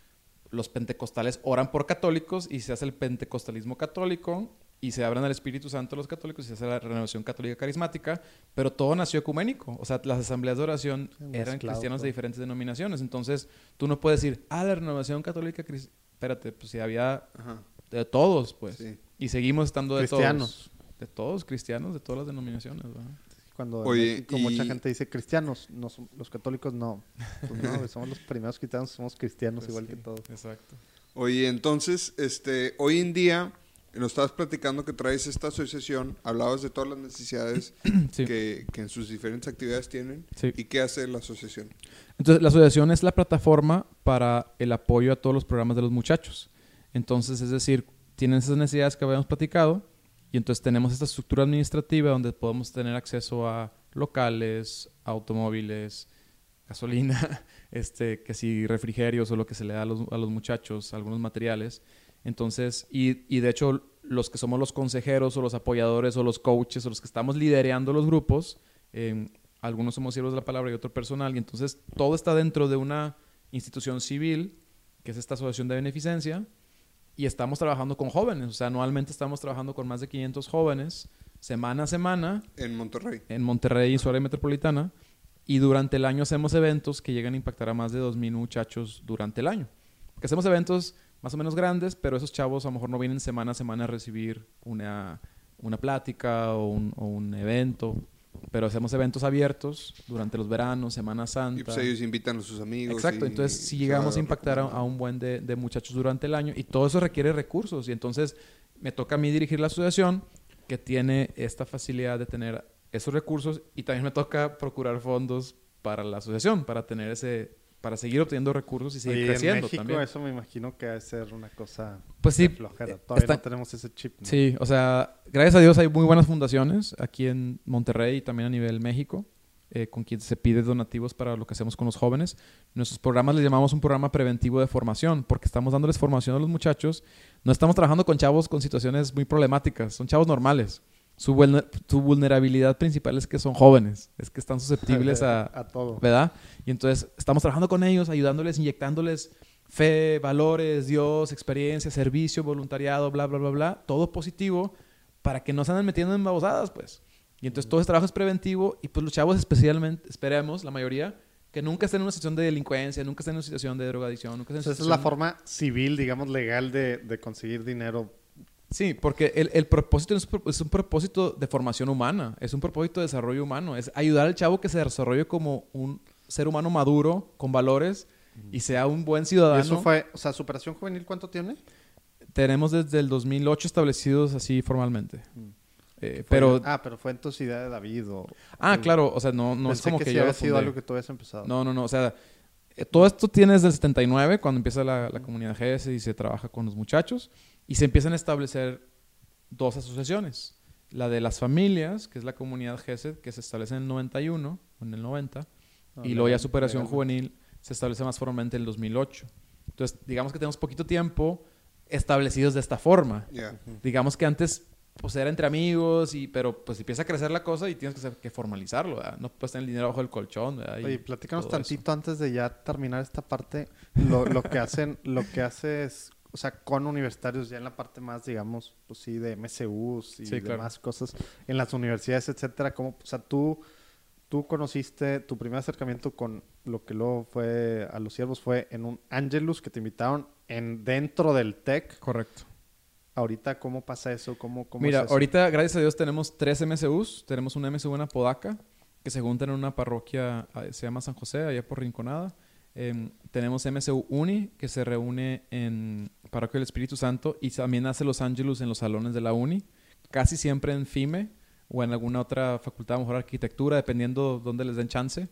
los pentecostales oran por católicos y se hace el pentecostalismo católico y se abren al Espíritu Santo los católicos y se hace la renovación católica carismática, pero todo nació ecuménico. O sea, las asambleas de oración Sí, eran mezclado cristianos todo. de diferentes denominaciones. Entonces, tú no puedes decir, ah, la renovación católica, cris-". espérate, pues si había Ajá, de todos, pues. sí. Y seguimos estando de Cristianos. todos. De todos, cristianos, de todas las denominaciones, ¿verdad? Cuando Oye, México mucha gente dice cristianos, no los católicos no. Pues no, somos los primeros cristianos, somos cristianos Pues igual sí, que todos. Exacto. Oye, entonces, este, hoy en día, nos estabas platicando que traes esta asociación, hablabas de todas las necesidades Sí. que, que en sus diferentes actividades tienen. Sí. ¿Y qué hace la asociación? Entonces, la asociación es la plataforma para el apoyo a todos los programas de los muchachos. Entonces, es decir, tienen esas necesidades que habíamos platicado y entonces tenemos esta estructura administrativa donde podemos tener acceso a locales, automóviles, gasolina, este, que si refrigerios o lo que se le da a los, a los muchachos, algunos materiales. Entonces, y, y de hecho, los que somos los consejeros o los apoyadores o los coaches o los que estamos liderando los grupos, eh, algunos somos siervos de la palabra y otro personal, y entonces todo está dentro de una institución civil, que es esta asociación de beneficencia, y estamos trabajando con jóvenes, o sea, anualmente estamos trabajando con más de 500 jóvenes, semana a semana, En Monterrey. en Monterrey y su área metropolitana, y durante el año hacemos eventos que llegan a impactar a más de 2.000 muchachos durante el año. Que hacemos eventos más o menos grandes, pero esos chavos a lo mejor no vienen semana a semana a recibir una, una plática o un, o un evento, pero hacemos eventos abiertos durante los veranos, Semana Santa. Y pues ellos invitan a sus amigos. Exacto, y- entonces si llegamos a impactar a, a un buen de, de muchachos durante el año y todo eso requiere recursos y entonces me toca a mí dirigir la asociación que tiene esta facilidad de tener esos recursos y también me toca procurar fondos para la asociación para tener ese para seguir obteniendo recursos y seguir Oye, en creciendo México también. eso me imagino que va a ser una cosa Pues sí, flojera. Todavía está- no tenemos ese chip. ¿no? Sí, o sea, gracias a Dios hay muy buenas fundaciones aquí en Monterrey y también a nivel México, eh, con quien se pide donativos para lo que hacemos con los jóvenes. Nuestros programas les llamamos un programa preventivo de formación, porque estamos dándoles formación a los muchachos. No estamos trabajando con chavos con situaciones muy problemáticas, son chavos normales. Su, vulner- su vulnerabilidad principal es que son jóvenes, es que están susceptibles a, a todo. ¿verdad? Y entonces estamos trabajando con ellos, ayudándoles, inyectándoles fe, valores, Dios, experiencia, servicio, voluntariado, bla, bla, bla, bla, todo positivo para que no se anden metiendo en babosadas, pues. Y entonces todo ese trabajo es preventivo y pues los chavos especialmente, esperemos, la mayoría, que nunca estén en una situación de delincuencia, nunca estén en una situación de drogadicción, nunca estén en esa es la forma civil, digamos, legal de, de conseguir dinero. Sí, porque el, el propósito es, un propósito de formación humana, es un propósito de desarrollo humano, es ayudar al chavo que se desarrolle como un ser humano maduro, con valores, y sea un buen Y ciudadano. eso fue, o sea, superación juvenil, ¿cuánto tiene? Tenemos desde el 2008 establecidos así formalmente. Mm. Eh, pero, ah, pero fue entonces idea de David o... ah, el- claro, o sea, no, no es como que, que, sí yo había sido algo que tú habías empezado. No, no, no, o sea, eh, todo esto tiene desde el 79, cuando empieza la, la comunidad GS y se trabaja con los muchachos, y se empiezan a establecer dos asociaciones. La de las familias, que es la comunidad GS, que se establece en el 91 o en el 90, No, y luego ya superación juvenil se establece más formalmente en el 2008. Entonces, digamos que tenemos poquito tiempo establecidos de esta forma. Ya. Digamos que antes pues era entre amigos, y, pero pues empieza a crecer la cosa y tienes que, que formalizarlo, ¿verdad? No puedes tener el dinero bajo el colchón, ¿verdad? Y Oye, platícanos todo eso. tantito antes de ya terminar esta parte, lo, lo que hacen, lo que haces, o sea, con universitarios ya en la parte más, digamos, pues sí, de MCUs y Sí, claro. demás cosas, en las universidades, etcétera, como, o sea, tú, tú conociste, tu primer acercamiento con lo que luego fue a los siervos fue en un Angelus que te invitaron en dentro del TEC. Correcto. Ahorita, ¿cómo pasa eso? ¿Cómo, cómo Mira, es eso? ahorita, gracias a Dios, tenemos tres MSUs. Tenemos una MSU en Apodaca, que se juntan en una parroquia, ah, se llama San José, allá por Rinconada. Em, tenemos MSU Uni, que se reúne en Parroquia del Espíritu Santo y también hace los Ángelus en los salones de la Uni. Casi siempre en FIME o en alguna otra facultad, mejor arquitectura, dependiendo dónde les den chance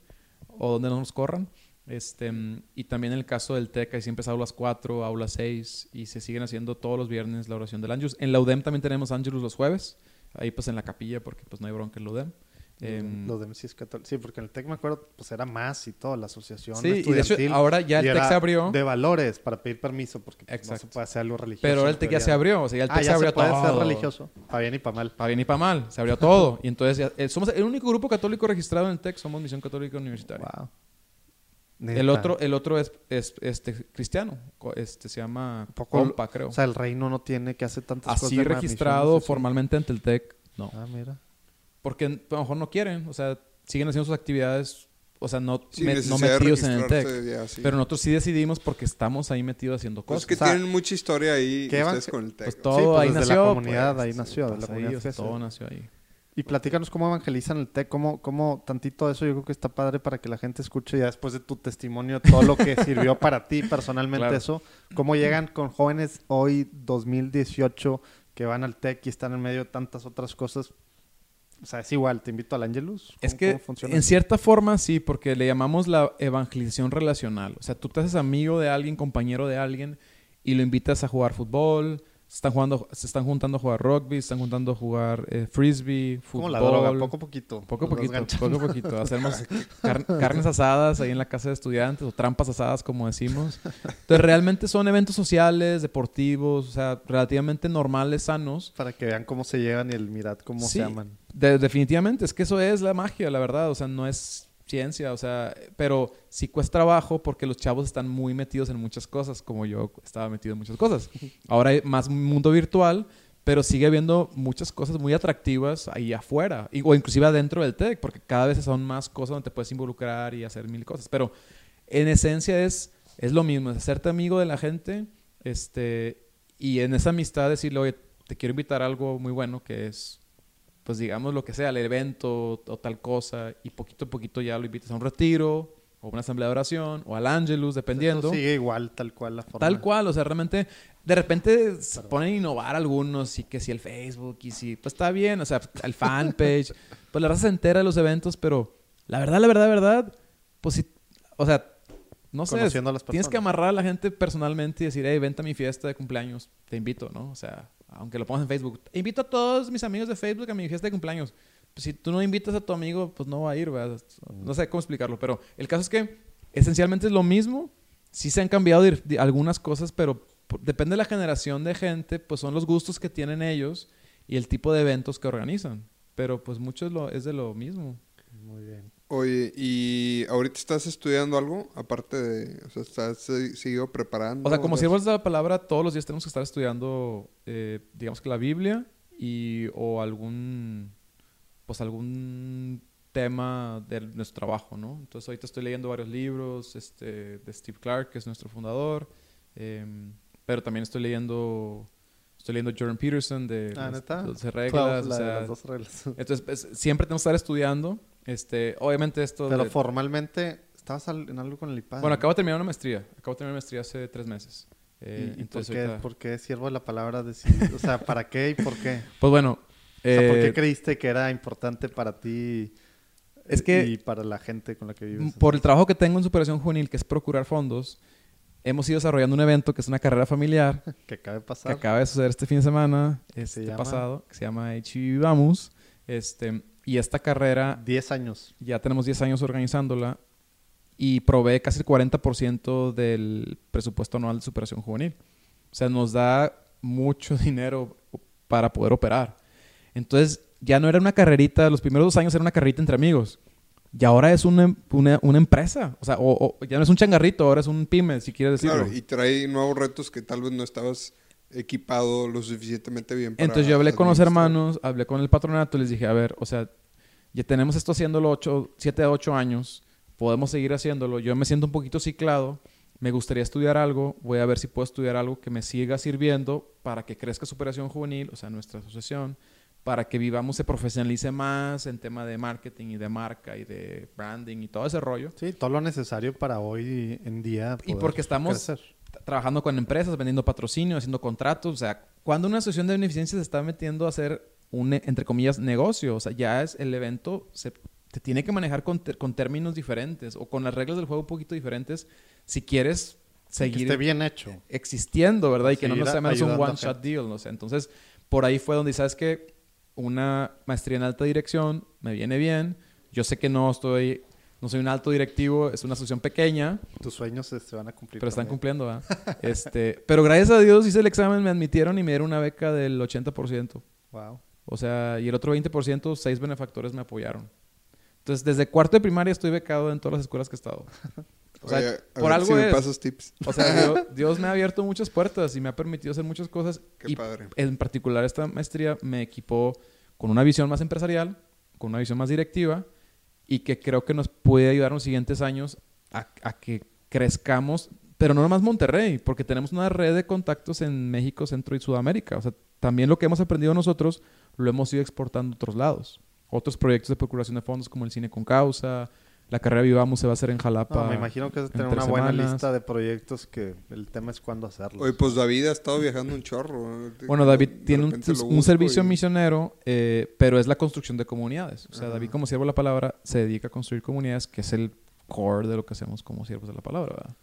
o dónde no nos corran. Este, y también en el caso del TEC, siempre es aulas 4, aulas 6, y se siguen haciendo todos los viernes la oración del Angelus. En la UDEM también tenemos Angelus los jueves, ahí pues en la capilla, porque pues no hay bronca en la UDEM. Em, Los de sí, es cató- sí, porque en el TEC me acuerdo, pues era más y todo, la asociación sí, y de hecho ahora ya el TEC se abrió, De valores para pedir permiso, porque pues, no se puede hacer algo religioso. pero ahora el TEC ya se abrió, o sea, ya el Ah, TEC se ya abrió se puede ser todo. religioso, para bien y para mal. Para bien y para mal, se abrió todo. Y entonces ya- eh, somos el único grupo católico registrado en el TEC, somos Misión Católica Universitaria. Wow. El otro, el otro es, es este cristiano, este se llama Poco- Compa, creo. O sea, el reino no tiene que hacer tantas cosas. Así registrado misiones, así. formalmente ante el TEC, no. Ah, mira. Porque a lo mejor no quieren, o sea, siguen haciendo sus actividades, o sea, no, me- no metidos en el registrarse, TEC. ya, sí. Pero nosotros sí decidimos porque estamos ahí metidos haciendo Pues cosas. es que O sea, tienen mucha historia ahí ¿qué ustedes con el TEC. Pues todo Sí, pues ahí desde nació. la comunidad, pues, ahí nació, de la pues, ahí, comunidad o sea, todo nació ahí. Y platícanos cómo evangelizan el TEC, cómo, cómo tantito eso yo creo que está padre para que la gente escuche ya después de tu testimonio todo lo que sirvió para ti personalmente Claro. eso. ¿Cómo llegan con jóvenes hoy 2018 que van al TEC y están en medio de tantas otras cosas? O sea, es igual, te invito al Angelus. Es ¿Cómo- que en cierta forma sí, porque le llamamos la evangelización relacional. O sea, tú te haces amigo de alguien, compañero de alguien, y lo invitas a jugar fútbol, se están, jugando, se están juntando a jugar rugby, se están juntando a jugar eh, frisbee, fútbol. Como la droga, poco a poquito. Poco a poquito, poco a poquito. Hacemos car- carnes asadas ahí en la casa de estudiantes o trampas asadas, como decimos. Entonces, realmente son eventos sociales, deportivos, o sea, relativamente normales, sanos. Para que vean cómo se llevan y el mirad cómo Sí. se aman. De- definitivamente, es que eso es la magia, la verdad. O sea, no es ciencia, o sea, pero sí cuesta trabajo porque los chavos están muy metidos en muchas cosas, como yo estaba metido en muchas cosas. Ahora hay más mundo virtual, pero sigue habiendo muchas cosas muy atractivas ahí afuera, y- o inclusive adentro del TEC, porque cada vez son más cosas donde te puedes involucrar y hacer mil cosas. Pero en esencia es, es lo mismo, es hacerte amigo de la gente, este, y en esa amistad decirle, oye, te quiero invitar a algo muy bueno que es pues digamos lo que sea, el evento o tal cosa, y poquito a poquito ya lo invitas a un retiro, o una asamblea de oración, o al Angelus, dependiendo. Sigue igual, tal cual la forma. Tal cual, o sea, realmente, de repente se ponen a innovar algunos, y que si el Facebook, y si, pues está bien, o sea, el fanpage, pues la raza se entera de los eventos, pero la verdad, la verdad, la verdad, pues sí, o sea, no sé, Conociendo a las tienes que amarrar a la gente personalmente y decir, hey, vente a mi fiesta de cumpleaños, te invito, ¿no? O sea, aunque lo pongas en Facebook, invito a todos mis amigos de Facebook a mi fiesta de cumpleaños. Pues si tú no invitas a tu amigo, pues no va a ir, ¿verdad? No sé cómo explicarlo, pero el caso es que esencialmente es lo mismo. Sí se han cambiado algunas cosas, pero depende de la generación de gente, pues son los gustos que tienen ellos y el tipo de eventos que organizan. Pero pues mucho es, lo, es de lo mismo. Muy bien. Oye, ¿y ahorita estás estudiando algo? Aparte de, o sea, ¿estás se- seguido preparando? O sea, como ¿Estás- siervos de la palabra, todos los días tenemos que estar estudiando, eh, digamos que la Biblia y o algún, pues algún tema de nuestro trabajo, ¿no? Entonces ahorita estoy leyendo varios libros, este, de Steve Clark, que es nuestro fundador, em, pero también estoy leyendo, estoy leyendo Jordan Peterson de Ah, las ¿neta? 12 reglas, o sea, las dos reglas. entonces pues, siempre tenemos que estar estudiando, este, obviamente esto Pero de- formalmente, ¿estabas en algo con el IPAD? bueno, acabo de terminar una maestría, acabo de terminar una maestría hace tres meses. Eh, ¿Y, y por, entonces qué, ahorita- por qué siervo de la palabra decir? O sea, ¿para qué y por qué? Pues bueno, O sea, ¿por eh, qué creíste que era importante para ti Es que- y para la gente con la que vives? por el trabajo que tengo en superación juvenil, que es procurar fondos, hemos ido desarrollando un evento que es una carrera familiar que acaba de que pasar. acaba de suceder este fin de semana, se este pasado, que se llama Vamos. Este, y esta carrera 10 años. ya tenemos 10 años organizándola y provee casi el 40% del presupuesto anual de superación juvenil. O sea, nos da mucho dinero para poder operar. Entonces, ya no era una carrerita, los primeros dos años era una carrerita entre amigos. Y ahora es una, una, una empresa. O sea, o, o ya no es un changarrito, ahora es un pyme, si quieres decirlo. Claro, y trae nuevos retos que tal vez no estabas equipado lo suficientemente bien para Entonces yo hablé con los hermanos, hablé con el patronato, les dije, a ver, o sea, ya tenemos esto haciéndolo 7 a 8 años, podemos seguir haciéndolo, yo me siento un poquito ciclado, me gustaría estudiar algo, voy a ver si puedo estudiar algo que me siga sirviendo para que crezca Superación Juvenil, o sea, nuestra asociación, para que vivamos, se profesionalice más en tema de marketing y de marca y de branding y todo ese rollo. Sí, todo lo necesario para hoy en día. Y porque estamos crecer. Trabajando con empresas, vendiendo patrocinio, haciendo contratos. O sea, cuando una asociación de beneficencia se está metiendo a hacer un, entre comillas, negocio, o sea, ya es el evento, se te tiene que manejar con, con términos diferentes o con las reglas del juego un poquito diferentes si quieres Que seguir esté bien hecho. existiendo, ¿verdad? Y que no nos sea menos un ayudando a one shot gente. deal, no sé. Entonces, por ahí fue donde sabes que una maestría en alta dirección me viene bien. Yo sé que no estoy, no soy un alto directivo, es una asociación pequeña, Tus sueños se, se van a cumplir. pero están también. cumpliendo, ¿verdad? este, pero gracias a Dios hice el examen, me admitieron y me dieron una beca del 80%. Wow. O sea, y el otro 20%, seis benefactores me apoyaron. Entonces, desde cuarto de primaria estoy becado en todas las escuelas que he estado. O sea, Oye, por algo si me es. pasas tips. O sea, Dios, Dios me ha abierto muchas puertas y me ha permitido hacer muchas cosas. Qué y padre. en particular esta maestría me equipó con una visión más empresarial, con una visión más directiva y que creo que nos puede ayudar en los siguientes años a, que crezcamos, pero no nomás Monterrey, porque tenemos una red de contactos en México, Centro y Sudamérica. O sea, también lo que hemos aprendido nosotros lo hemos ido exportando a otros lados. Otros proyectos de procuración de fondos como el Cine con Causa, la carrera Vivamos se va a hacer en Jalapa. No, me imagino que es en tener una buena semanas. lista de proyectos que el tema es cuándo hacerlo. Oye, pues David ha estado viajando un chorro. Bueno, David De tiene un, servicio y- misionero, eh, pero es la construcción de comunidades. O sea, Ajá. David, como siervo de la palabra, se dedica a construir comunidades, que es el core de lo que hacemos como siervos de la palabra, ¿verdad?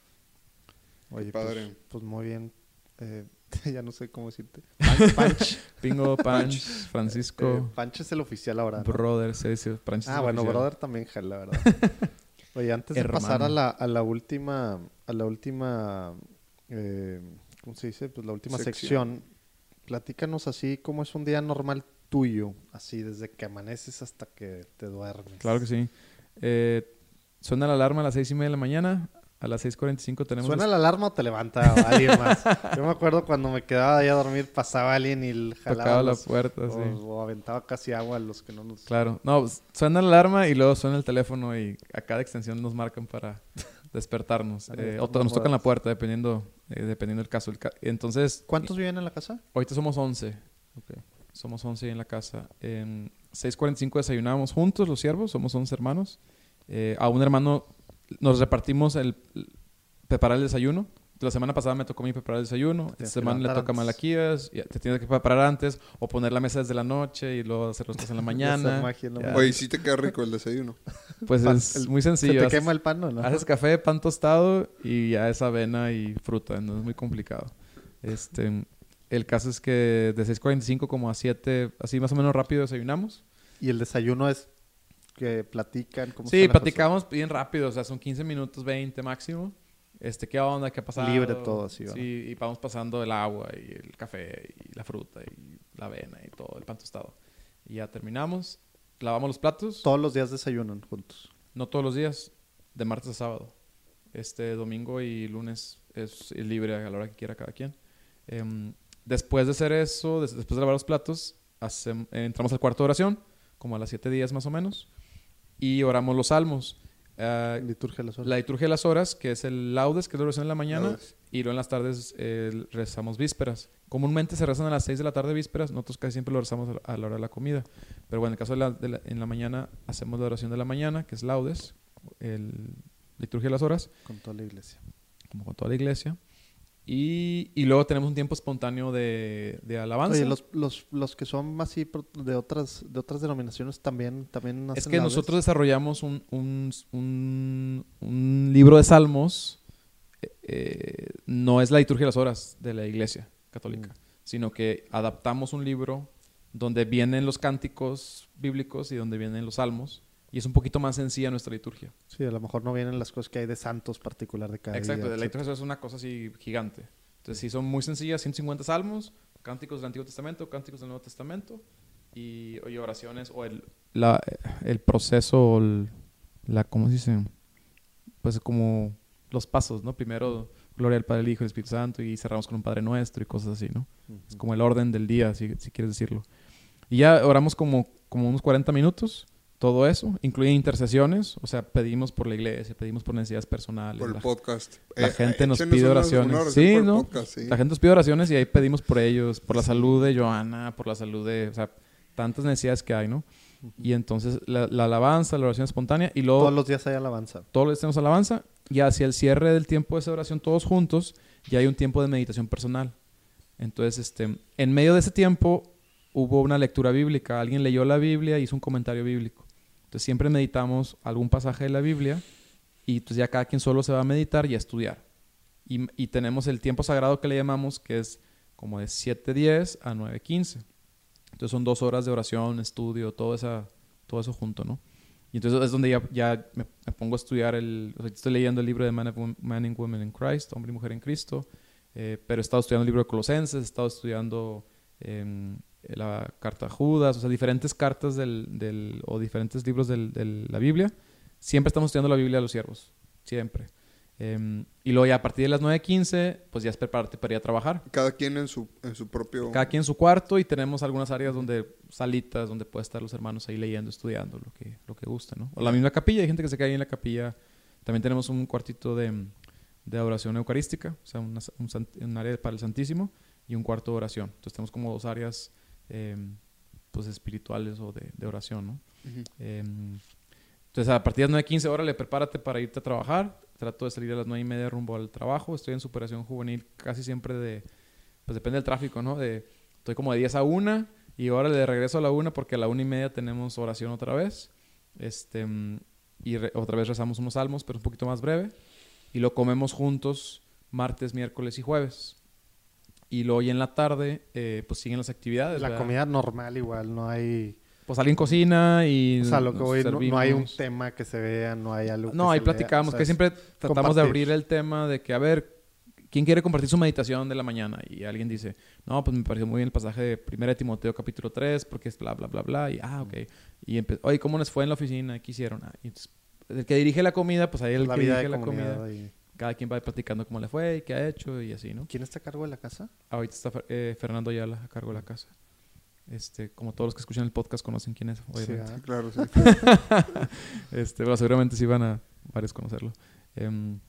Oye, padre. Pues, pues muy bien. Eh, ya no sé cómo decirte. Panch. Panch, Pingo, Panch, Eh, Francisco, Panch es el oficial ahora. ¿no? Brother, se dice, Panch es Ah, el bueno, oficial. brother también jala, ¿verdad? Oye, antes de Hermano. pasar a la, a la última, a la última, eh, ¿cómo se dice? Pues la última Sección. sección. Platícanos así cómo es un día normal tuyo, así desde que amaneces hasta que te duermes. Claro que sí. Eh, suena la alarma a las seis y media de la mañana. A las 6.45 tenemos... ¿Suena la alarma o te levanta alguien más? Yo me acuerdo cuando me quedaba ahí a dormir, pasaba alguien y jalaba tocado la puerta, o, sí. o aventaba casi agua a los que no nos... Claro. No, pues, suena la alarma y luego suena el teléfono y a cada extensión nos marcan para despertarnos. Eh, o nos tocan la puerta, dependiendo, eh, dependiendo del caso. El ca- Entonces, ¿Cuántos viven en la casa? ahorita somos 11. Somos 11 en la casa. En 6.45 desayunamos juntos, los siervos. Somos 11 hermanos. Eh, a un hermano nos repartimos el, el- preparar el desayuno. La semana pasada me tocó a mí preparar el desayuno. Esta semana le toca a. Malaquías. y te tienes que preparar antes. O poner la mesa desde la noche y luego hacer las cosas en la mañana. Magia en la Ya. mañana. Oye, sí te queda rico el desayuno. Pues Pan- es el- muy ¿Se sencillo. te Haces- quema el pan o no? Haces café, pan tostado y ya es avena y fruta. No es muy complicado. Este, el caso es que de 6.45 como a 7, así más o menos rápido desayunamos. Y el desayuno es que platican. ¿cómo Sí, platicamos bien rápido. O sea, son 15 minutos, 20 máximo. Este, ¿qué onda? ¿Qué ha pasado? Libre todo así, ¿verdad? Sí, y vamos pasando el agua y el café y la fruta y la avena y todo, el pan tostado. Y ya terminamos, lavamos los platos. Todos los días desayunan juntos. No todos los días, de martes a sábado. Este domingo y lunes es libre a la hora que quiera cada quien. Em, después de hacer eso, des- después de lavar los platos, hacem- entramos al cuarto de oración, como a las 7 días más o menos, y oramos los salmos. Ah, Liturgia de las horas. la liturgia de las horas, que es el laudes, que es la oración en la mañana, Laudes. y luego en las tardes eh, rezamos vísperas. Comúnmente se rezan a las 6 de la tarde vísperas, nosotros casi siempre lo rezamos a la- a la hora de la comida. Pero bueno, en el caso de la, de la- en la mañana, hacemos la oración de la mañana, que es laudes, el liturgia de las horas, Con toda la iglesia. como con toda la iglesia. Y, y luego tenemos un tiempo espontáneo de, de alabanza. Oye, los, los, los que son así pro- de otras, de otras denominaciones también, también es que nosotros desarrollamos un, un, un- un libro de salmos. eh, eh, no es la liturgia de las horas de la iglesia católica, Mm. sino que adaptamos un libro donde vienen los cánticos bíblicos y donde vienen los salmos. Y es un poquito más sencilla nuestra liturgia. Sí, a lo mejor no vienen las cosas que hay de santos particular de cada Exacto, día. la liturgia es una cosa así gigante. Entonces sí son muy sencillas, 150 salmos, cánticos del Antiguo Testamento, cánticos del Nuevo Testamento y, y oraciones o el, la- el proceso, el- la, ¿cómo se dice? Pues como los pasos, ¿no? Primero, gloria al Padre, el Hijo y el Espíritu Santo y cerramos con un Padre Nuestro y cosas así, ¿no? Es Ujú. como el orden del día, si, si quieres decirlo. Y ya oramos como, como unos 40 minutos, todo eso, incluye intercesiones, o sea, pedimos por la iglesia, pedimos por necesidades personales. Por el la- podcast. la Eh, gente nos pide oraciones. una oración Sí, ¿no? podcast, sí. La gente nos pide oraciones y ahí pedimos por ellos, por la salud de Joana, por la salud de, o sea, tantas necesidades que hay, ¿no? Y entonces la, la alabanza, la oración espontánea y luego Todos los días hay alabanza. todos los días tenemos alabanza y hacia el cierre del tiempo de esa oración todos juntos ya hay un tiempo de meditación personal. Entonces, este, en medio de ese tiempo hubo una lectura bíblica, alguien leyó la Biblia y hizo un comentario bíblico. Entonces siempre meditamos algún pasaje de la Biblia y pues ya cada quien solo se va a meditar y a estudiar. Y, y tenemos el tiempo sagrado que le llamamos que es como de 7.10 a 9.15. Entonces son dos horas de oración, estudio, todo, esa, todo eso junto, ¿no? Y entonces es donde ya, me, pongo a estudiar el... Estoy leyendo el libro de Man, of Man and Woman in Christ, Hombre y Mujer en Cristo, eh, pero he estado estudiando el libro de Colosenses, he estado estudiando em, la carta a Judas, o sea, diferentes cartas del, del- o diferentes libros del- de la Biblia. Siempre estamos estudiando la Biblia de los siervos, siempre. Em, y luego ya a partir de las 9.15, pues ya es prepararte para ir a trabajar. Cada quien en su, en su propio... Cada quien en su cuarto y tenemos algunas áreas donde, salitas, donde pueden estar los hermanos ahí leyendo, estudiando lo que, lo que guste, ¿no? O la misma capilla, hay gente que se queda ahí en la capilla. También tenemos un cuartito de, de adoración eucarística, o sea, una- un, un área para el Santísimo y un cuarto de oración. Entonces tenemos como dos áreas, eh, pues, espirituales o de, de oración, ¿no? Eh, entonces, a partir de las 9.15 horas, le prepárate para irte a trabajar. Trato de salir a las 9 y media rumbo al trabajo. Estoy en superación juvenil casi siempre de... Pues depende del tráfico, ¿no? De, estoy como de 10 a 1 y ahora le regreso a la 1 porque a la 1 y media tenemos oración otra vez. Este, y re- otra vez rezamos unos salmos, pero un poquito más breve. Y lo comemos juntos martes, miércoles y jueves. Y luego ya en la tarde, eh, pues siguen las actividades. La ¿verdad? comida normal igual, no hay... Pues alguien cocina y... O sea, lo que voy, no, no hay un tema que se vea, no hay algo que No, ahí se lea, platicamos, o sea, que siempre tratamos de abrir el tema de que, a ver, ¿quién quiere compartir su meditación de la mañana? Y alguien dice, no, pues me pareció muy bien el pasaje de 1 Timoteo capítulo 3, porque es bla, bla, bla, bla. Y, ah, ok. Y oye, ¿cómo les fue en la oficina? ¿Qué hicieron? Ah, y entonces, el que dirige la comida, pues ahí el la que dirige la comida. Cada quien va platicando cómo le fue y qué ha hecho y así, ¿no? ¿Quién está a cargo de la casa? Ahorita está eh, Fernando Ayala a cargo de la casa. Este, como todos los que escuchan el podcast conocen quién es, obviamente. Sí. Claro, sí. este, seguramente sí van a varios conocerlo. Em,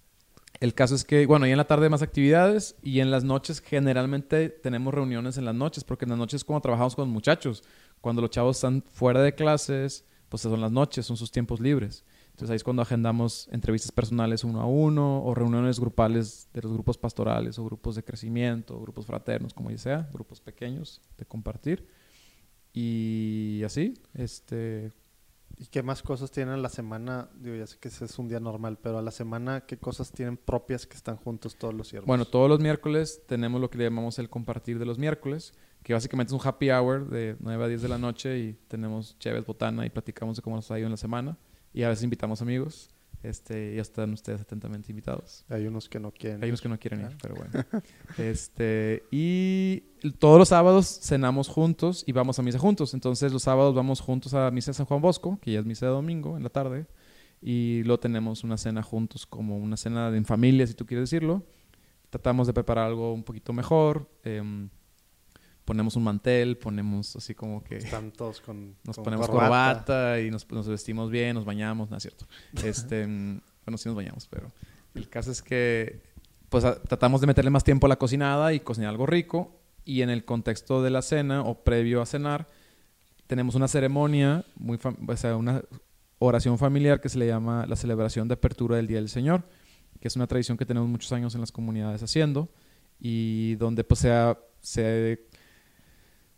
el caso es que, bueno, y en la tarde más actividades y en las noches generalmente tenemos reuniones en las noches, porque en las noches es como trabajamos con los muchachos. Cuando los chavos están fuera de clases, pues son las noches, son sus tiempos libres. Entonces ahí es cuando agendamos entrevistas personales uno a uno o reuniones grupales de los grupos pastorales o grupos de crecimiento, o grupos fraternos, como ya sea, grupos pequeños de compartir. Y así, este, ¿Y qué más cosas tienen a la semana? Digo, ya sé que ese es un día normal, pero a la semana, ¿qué cosas tienen propias que están juntos todos los siervos? Bueno, todos los miércoles tenemos lo que le llamamos el compartir de los miércoles, que básicamente es un happy hour de 9 a 10 de la noche y tenemos chéves, botana y platicamos de cómo nos ha ido en la semana. Y a veces invitamos amigos. Este, ya están ustedes atentamente invitados. Hay unos que no quieren. Hay unos que no quieren Ah. ir, pero bueno. este, y todos los sábados cenamos juntos y vamos a misa juntos. Entonces los sábados vamos juntos a misa de San Juan Bosco, que ya es misa de domingo en la tarde, y luego tenemos una cena juntos, como una cena en familia, si tú quieres decirlo. Tratamos de preparar algo un poquito mejor. em, ponemos un mantel, ponemos así como que... Están todos con. Nos con ponemos corbata. y nos, nos vestimos bien, nos bañamos, no es cierto. Este, mm, bueno, sí nos bañamos, pero el caso es que pues a- tratamos de meterle más tiempo a la cocinada y cocinar algo rico. Y en el contexto de la cena o previo a cenar, tenemos una ceremonia, muy o sea, una oración familiar que se le llama la celebración de apertura del Día del Señor, que es una tradición que tenemos muchos años en las comunidades haciendo y donde pues se, se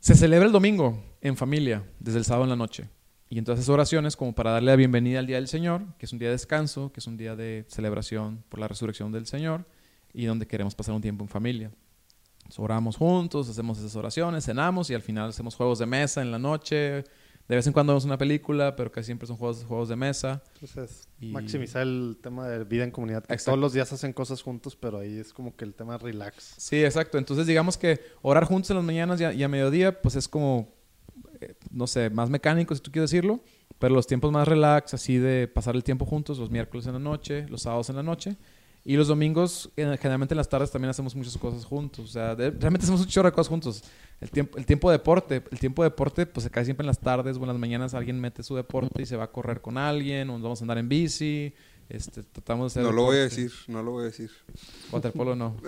se celebra el domingo en familia, desde el sábado en la noche. Y entonces oraciones como para darle la bienvenida al Día del Señor, que es un día de descanso, que es un día de celebración por la resurrección del Señor y donde queremos pasar un tiempo en familia. Entonces, oramos juntos, hacemos esas oraciones, cenamos y al final hacemos juegos de mesa en la noche. De vez en cuando vemos una película, pero casi siempre son juegos, juegos de mesa. Entonces, Y- maximizar el tema de vida en comunidad. que Exacto. todos los días hacen cosas juntos, pero ahí es como que el tema relax. Sí, exacto. Entonces digamos que orar juntos en las mañanas y a, y a mediodía, pues es como, eh, no sé, más mecánico si tú quieres decirlo, pero los tiempos más relax, así de pasar el tiempo juntos, los miércoles en la noche, los sábados en la noche. Y los domingos, generalmente en las tardes también hacemos muchas cosas juntos. O sea, de- realmente hacemos un chorro de cosas juntos. El tiempo, el tiempo de deporte, el tiempo de deporte, pues se cae siempre en las tardes o en las mañanas alguien mete su deporte y se va a correr con alguien, o vamos a andar en bici. Este, tratamos de hacer No lo voy a decir, no lo voy a decir. Waterpolo no.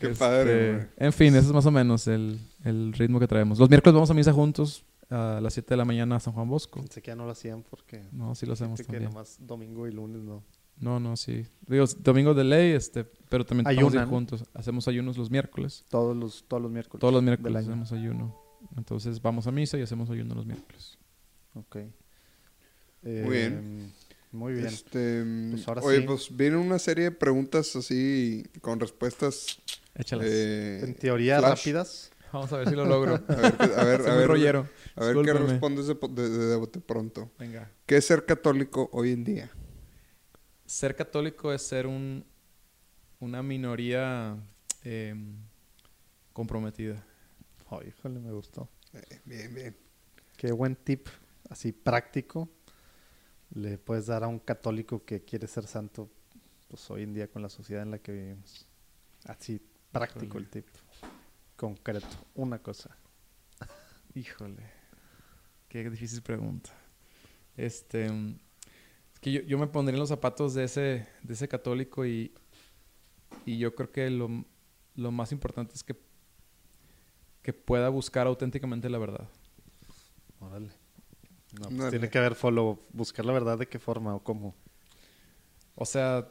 Qué Este, padre, güey. En fin, ese es más o menos el, el ritmo que traemos. Los miércoles vamos a misa juntos a las 7 de la mañana a San Juan Bosco. Pensé que ya no lo hacían porque. No, sí lo hacemos gente que también. nomás domingo y lunes no. No, no, sí. Digo, domingo de ley, este, pero también Ayunan. juntos. Hacemos ayunos los miércoles. Todos los, todos los miércoles. Todos los miércoles hacemos ayuno. Entonces vamos a misa y hacemos ayuno los miércoles. Ok. Muy bien. Eh, Muy bien. Este, Pues ahora oye, sí. pues viene una serie de preguntas así con respuestas. Échalas. eh, en teoría, flash. rápidas. Vamos a ver si lo logro. A ver, qué- a ver, a ver, rollero. a ver qué respondes de, de, de- de bote pronto. Venga. ¿Qué es ser católico hoy en día? Ser católico es ser un, una minoría em, comprometida. Oh, híjole, me gustó. Eh, bien, bien. Qué buen tip, así práctico, le puedes dar a un católico que quiere ser santo, pues hoy en día con la sociedad en la que vivimos. Así, práctico el tip. Concreto, una cosa. Híjole. Qué difícil pregunta. Este. Es que yo, yo me pondría en los zapatos de ese, de ese católico y, y yo creo que lo, lo más importante es que, que pueda buscar auténticamente la verdad. Órale. No, pues Órale. tiene que haber follow, buscar la verdad de qué forma o cómo. O sea,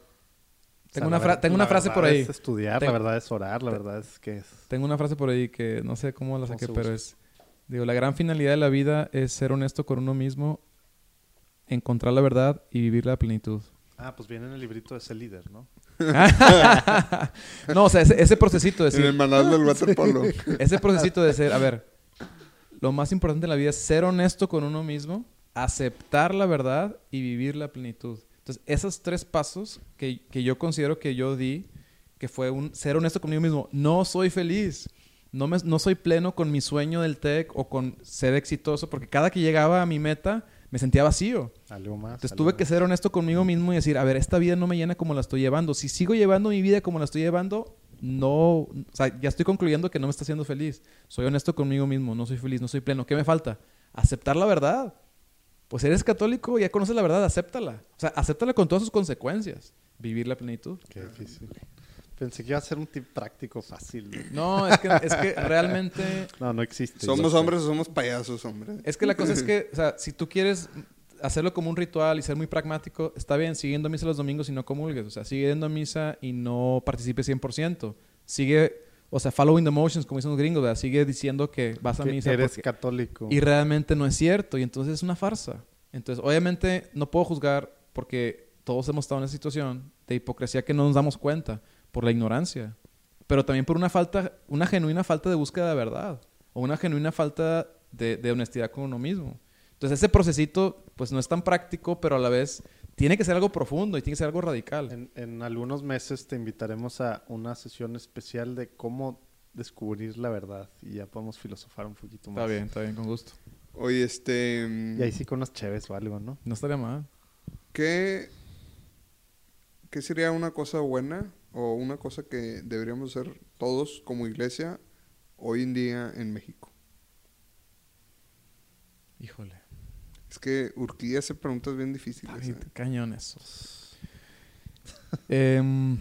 O tengo sea, una, fra- tengo frase verdad por ahí. Es estudiar, la verdad es orar, la verdad es que es... Tengo una frase por ahí que no sé cómo la ¿Cómo saqué, pero es... Digo, la gran finalidad de la vida es ser honesto con uno mismo, encontrar la verdad y vivir la plenitud. Ah, pues viene en el librito de ese líder, ¿no? no, o sea, ese, ese procesito de En el manual del waterpolo. ese procesito de ser, a ver, lo más importante en la vida es ser honesto con uno mismo, aceptar la verdad y vivir la plenitud. Entonces, esos tres pasos que, que yo considero que yo di, que fue un ser honesto conmigo mismo, no soy feliz. No, me, no soy pleno con mi sueño del TEC o con ser exitoso, porque cada que llegaba a mi meta me sentía vacío. Algo más. Entonces tuve que ser honesto conmigo mismo y decir, a ver, esta vida no me llena como la estoy llevando. Si sigo llevando mi vida como la estoy llevando, no, o sea, ya estoy concluyendo que no me está haciendo feliz. Soy honesto conmigo mismo, no soy feliz, no soy pleno. ¿Qué me falta? Aceptar la verdad. Pues eres católico, ya conoces la verdad, acéptala. O sea, acéptala con todas sus consecuencias. Vivir la plenitud. Qué difícil. Pensé que iba a ser un tip práctico fácil. No, es que, es que realmente... No, no existe. ¿Somos hombres o somos payasos, hombre? Es que la cosa es que, o sea, si tú quieres hacerlo como un ritual y ser muy pragmático, está bien, siguiendo a misa los domingos y no comulgues. O sea, sigue yendo a misa y no participes 100%. Sigue, o sea, following the motions, como dicen los gringos, ¿verdad? Sigue diciendo que vas a Que misa eres porque- católico. y realmente no es cierto. Y entonces es una farsa. Entonces, obviamente, no puedo juzgar porque todos hemos estado en esa situación de hipocresía que no nos damos cuenta por la ignorancia. Pero también por una falta, una genuina falta de búsqueda de verdad. O una genuina falta de, de honestidad con uno mismo. Entonces, Entonces ese procesito pues no es tan práctico, pero a la vez tiene que ser algo profundo y tiene que ser algo radical. En, en algunos meses te invitaremos a una sesión especial de cómo descubrir la verdad y ya podemos filosofar un poquito más. Está bien, está bien, con gusto. Oye, este... mm, Y ahí sí con unas cheves o algo, ¿no? No estaría mal. ¿Qué, ¿Qué sería una cosa buena o una cosa que deberíamos hacer todos como iglesia hoy en día en México? Híjole. Es que Urquía hace preguntas bien difíciles. Ay, ¿eh? cañón eso. Em,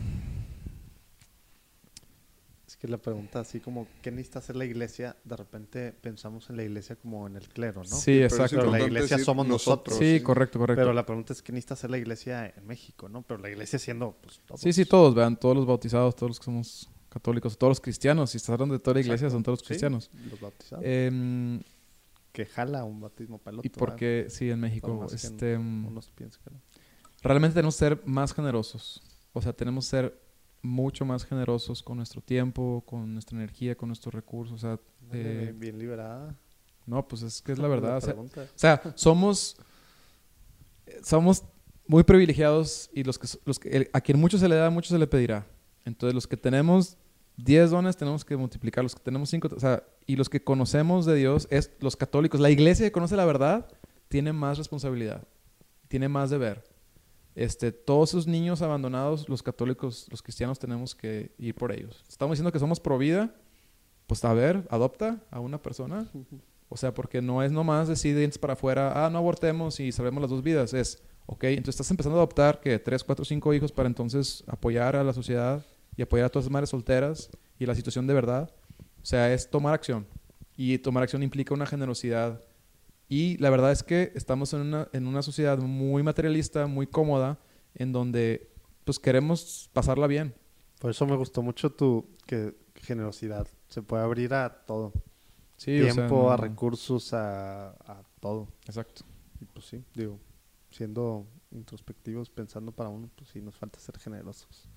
Es que la pregunta así como, ¿qué necesita hacer la iglesia? De repente pensamos en la iglesia como en el clero, ¿no? Sí, Pero exacto. Pero la iglesia somos nosotros. Sí, correcto, correcto. Pero la pregunta es, ¿qué necesita hacer la iglesia en México, no? Pero la iglesia siendo, pues, todos. Sí, sí, todos, vean, todos los bautizados, todos los que somos católicos, todos los cristianos, si estás hablando de toda la iglesia, Exacto. son todos los Sí, cristianos. los bautizados. Em, que jala un bautismo para el otro. ¿Y por qué? Sí, en México. Este, mm, realmente tenemos que ser más generosos. O sea, tenemos que ser mucho más generosos con nuestro tiempo, con nuestra energía, con nuestros recursos. O sea, eh, bien liberada. no, pues es que es la verdad. o sea, pregunta. O sea, somos, somos muy privilegiados y los que, los que, el- a quien mucho se le da, mucho se le pedirá. Entonces, los que tenemos 10 dones tenemos que multiplicar, los que tenemos 5, o sea, y los que conocemos de Dios, es los católicos, la iglesia que conoce la verdad, tiene más responsabilidad, tiene más deber. Este, todos esos niños abandonados, los católicos, los cristianos tenemos que ir por ellos. Estamos diciendo que somos pro vida, pues a ver, adopta a una persona, o sea, porque no es nomás decir dientes para afuera, ah, no abortemos y salvemos las dos vidas. Es, ok, entonces estás empezando a adoptar que tres, cuatro, cinco hijos para entonces apoyar a la sociedad y apoyar a todas las madres solteras y la situación de verdad. O sea, es tomar acción. Y tomar acción implica una generosidad. Y la verdad es que estamos en una, en una sociedad muy materialista, muy cómoda, en donde pues queremos pasarla bien. Por eso me gustó mucho tu que, generosidad. Se puede abrir a todo. Sí, o sea, Tiempo, a recursos, a, a todo. Exacto. Y pues sí, digo, siendo introspectivos, pensando para uno, pues sí, nos falta ser generosos.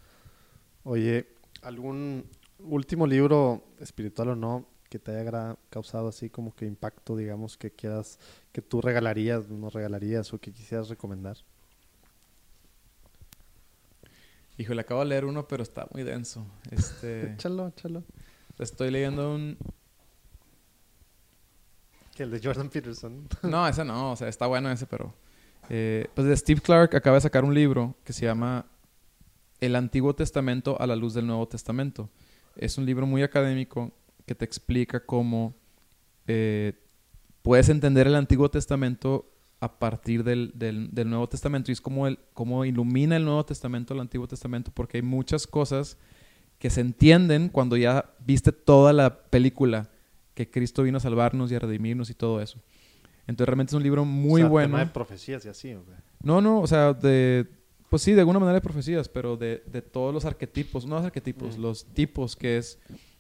Oye, ¿algún último libro, espiritual o no, que te haya causado así como que impacto, digamos, que quieras, que tú regalarías, nos regalarías o que quisieras recomendar? Híjole, acabo de leer uno, pero está muy denso. Este, Échalo, échalo. estoy leyendo un... Que el de Jordan Peterson. No, ese no, o sea, está bueno ese, pero... eh, pues de Steve Clark acaba de sacar un libro que se llama El Antiguo Testamento a la luz del Nuevo Testamento. Es un libro muy académico que te explica cómo eh, puedes entender el Antiguo Testamento a partir del, del- del Nuevo Testamento y es como, el, como ilumina el Nuevo Testamento al Antiguo Testamento porque hay muchas cosas que se entienden cuando ya viste toda la película que Cristo vino a salvarnos y a redimirnos y todo eso. Entonces realmente es un libro muy O sea, bueno. tema de profecías y así. No, no, o sea, de... Pues sí, de alguna manera de profecías, pero de, de todos los arquetipos, no los arquetipos, Mm. los tipos que es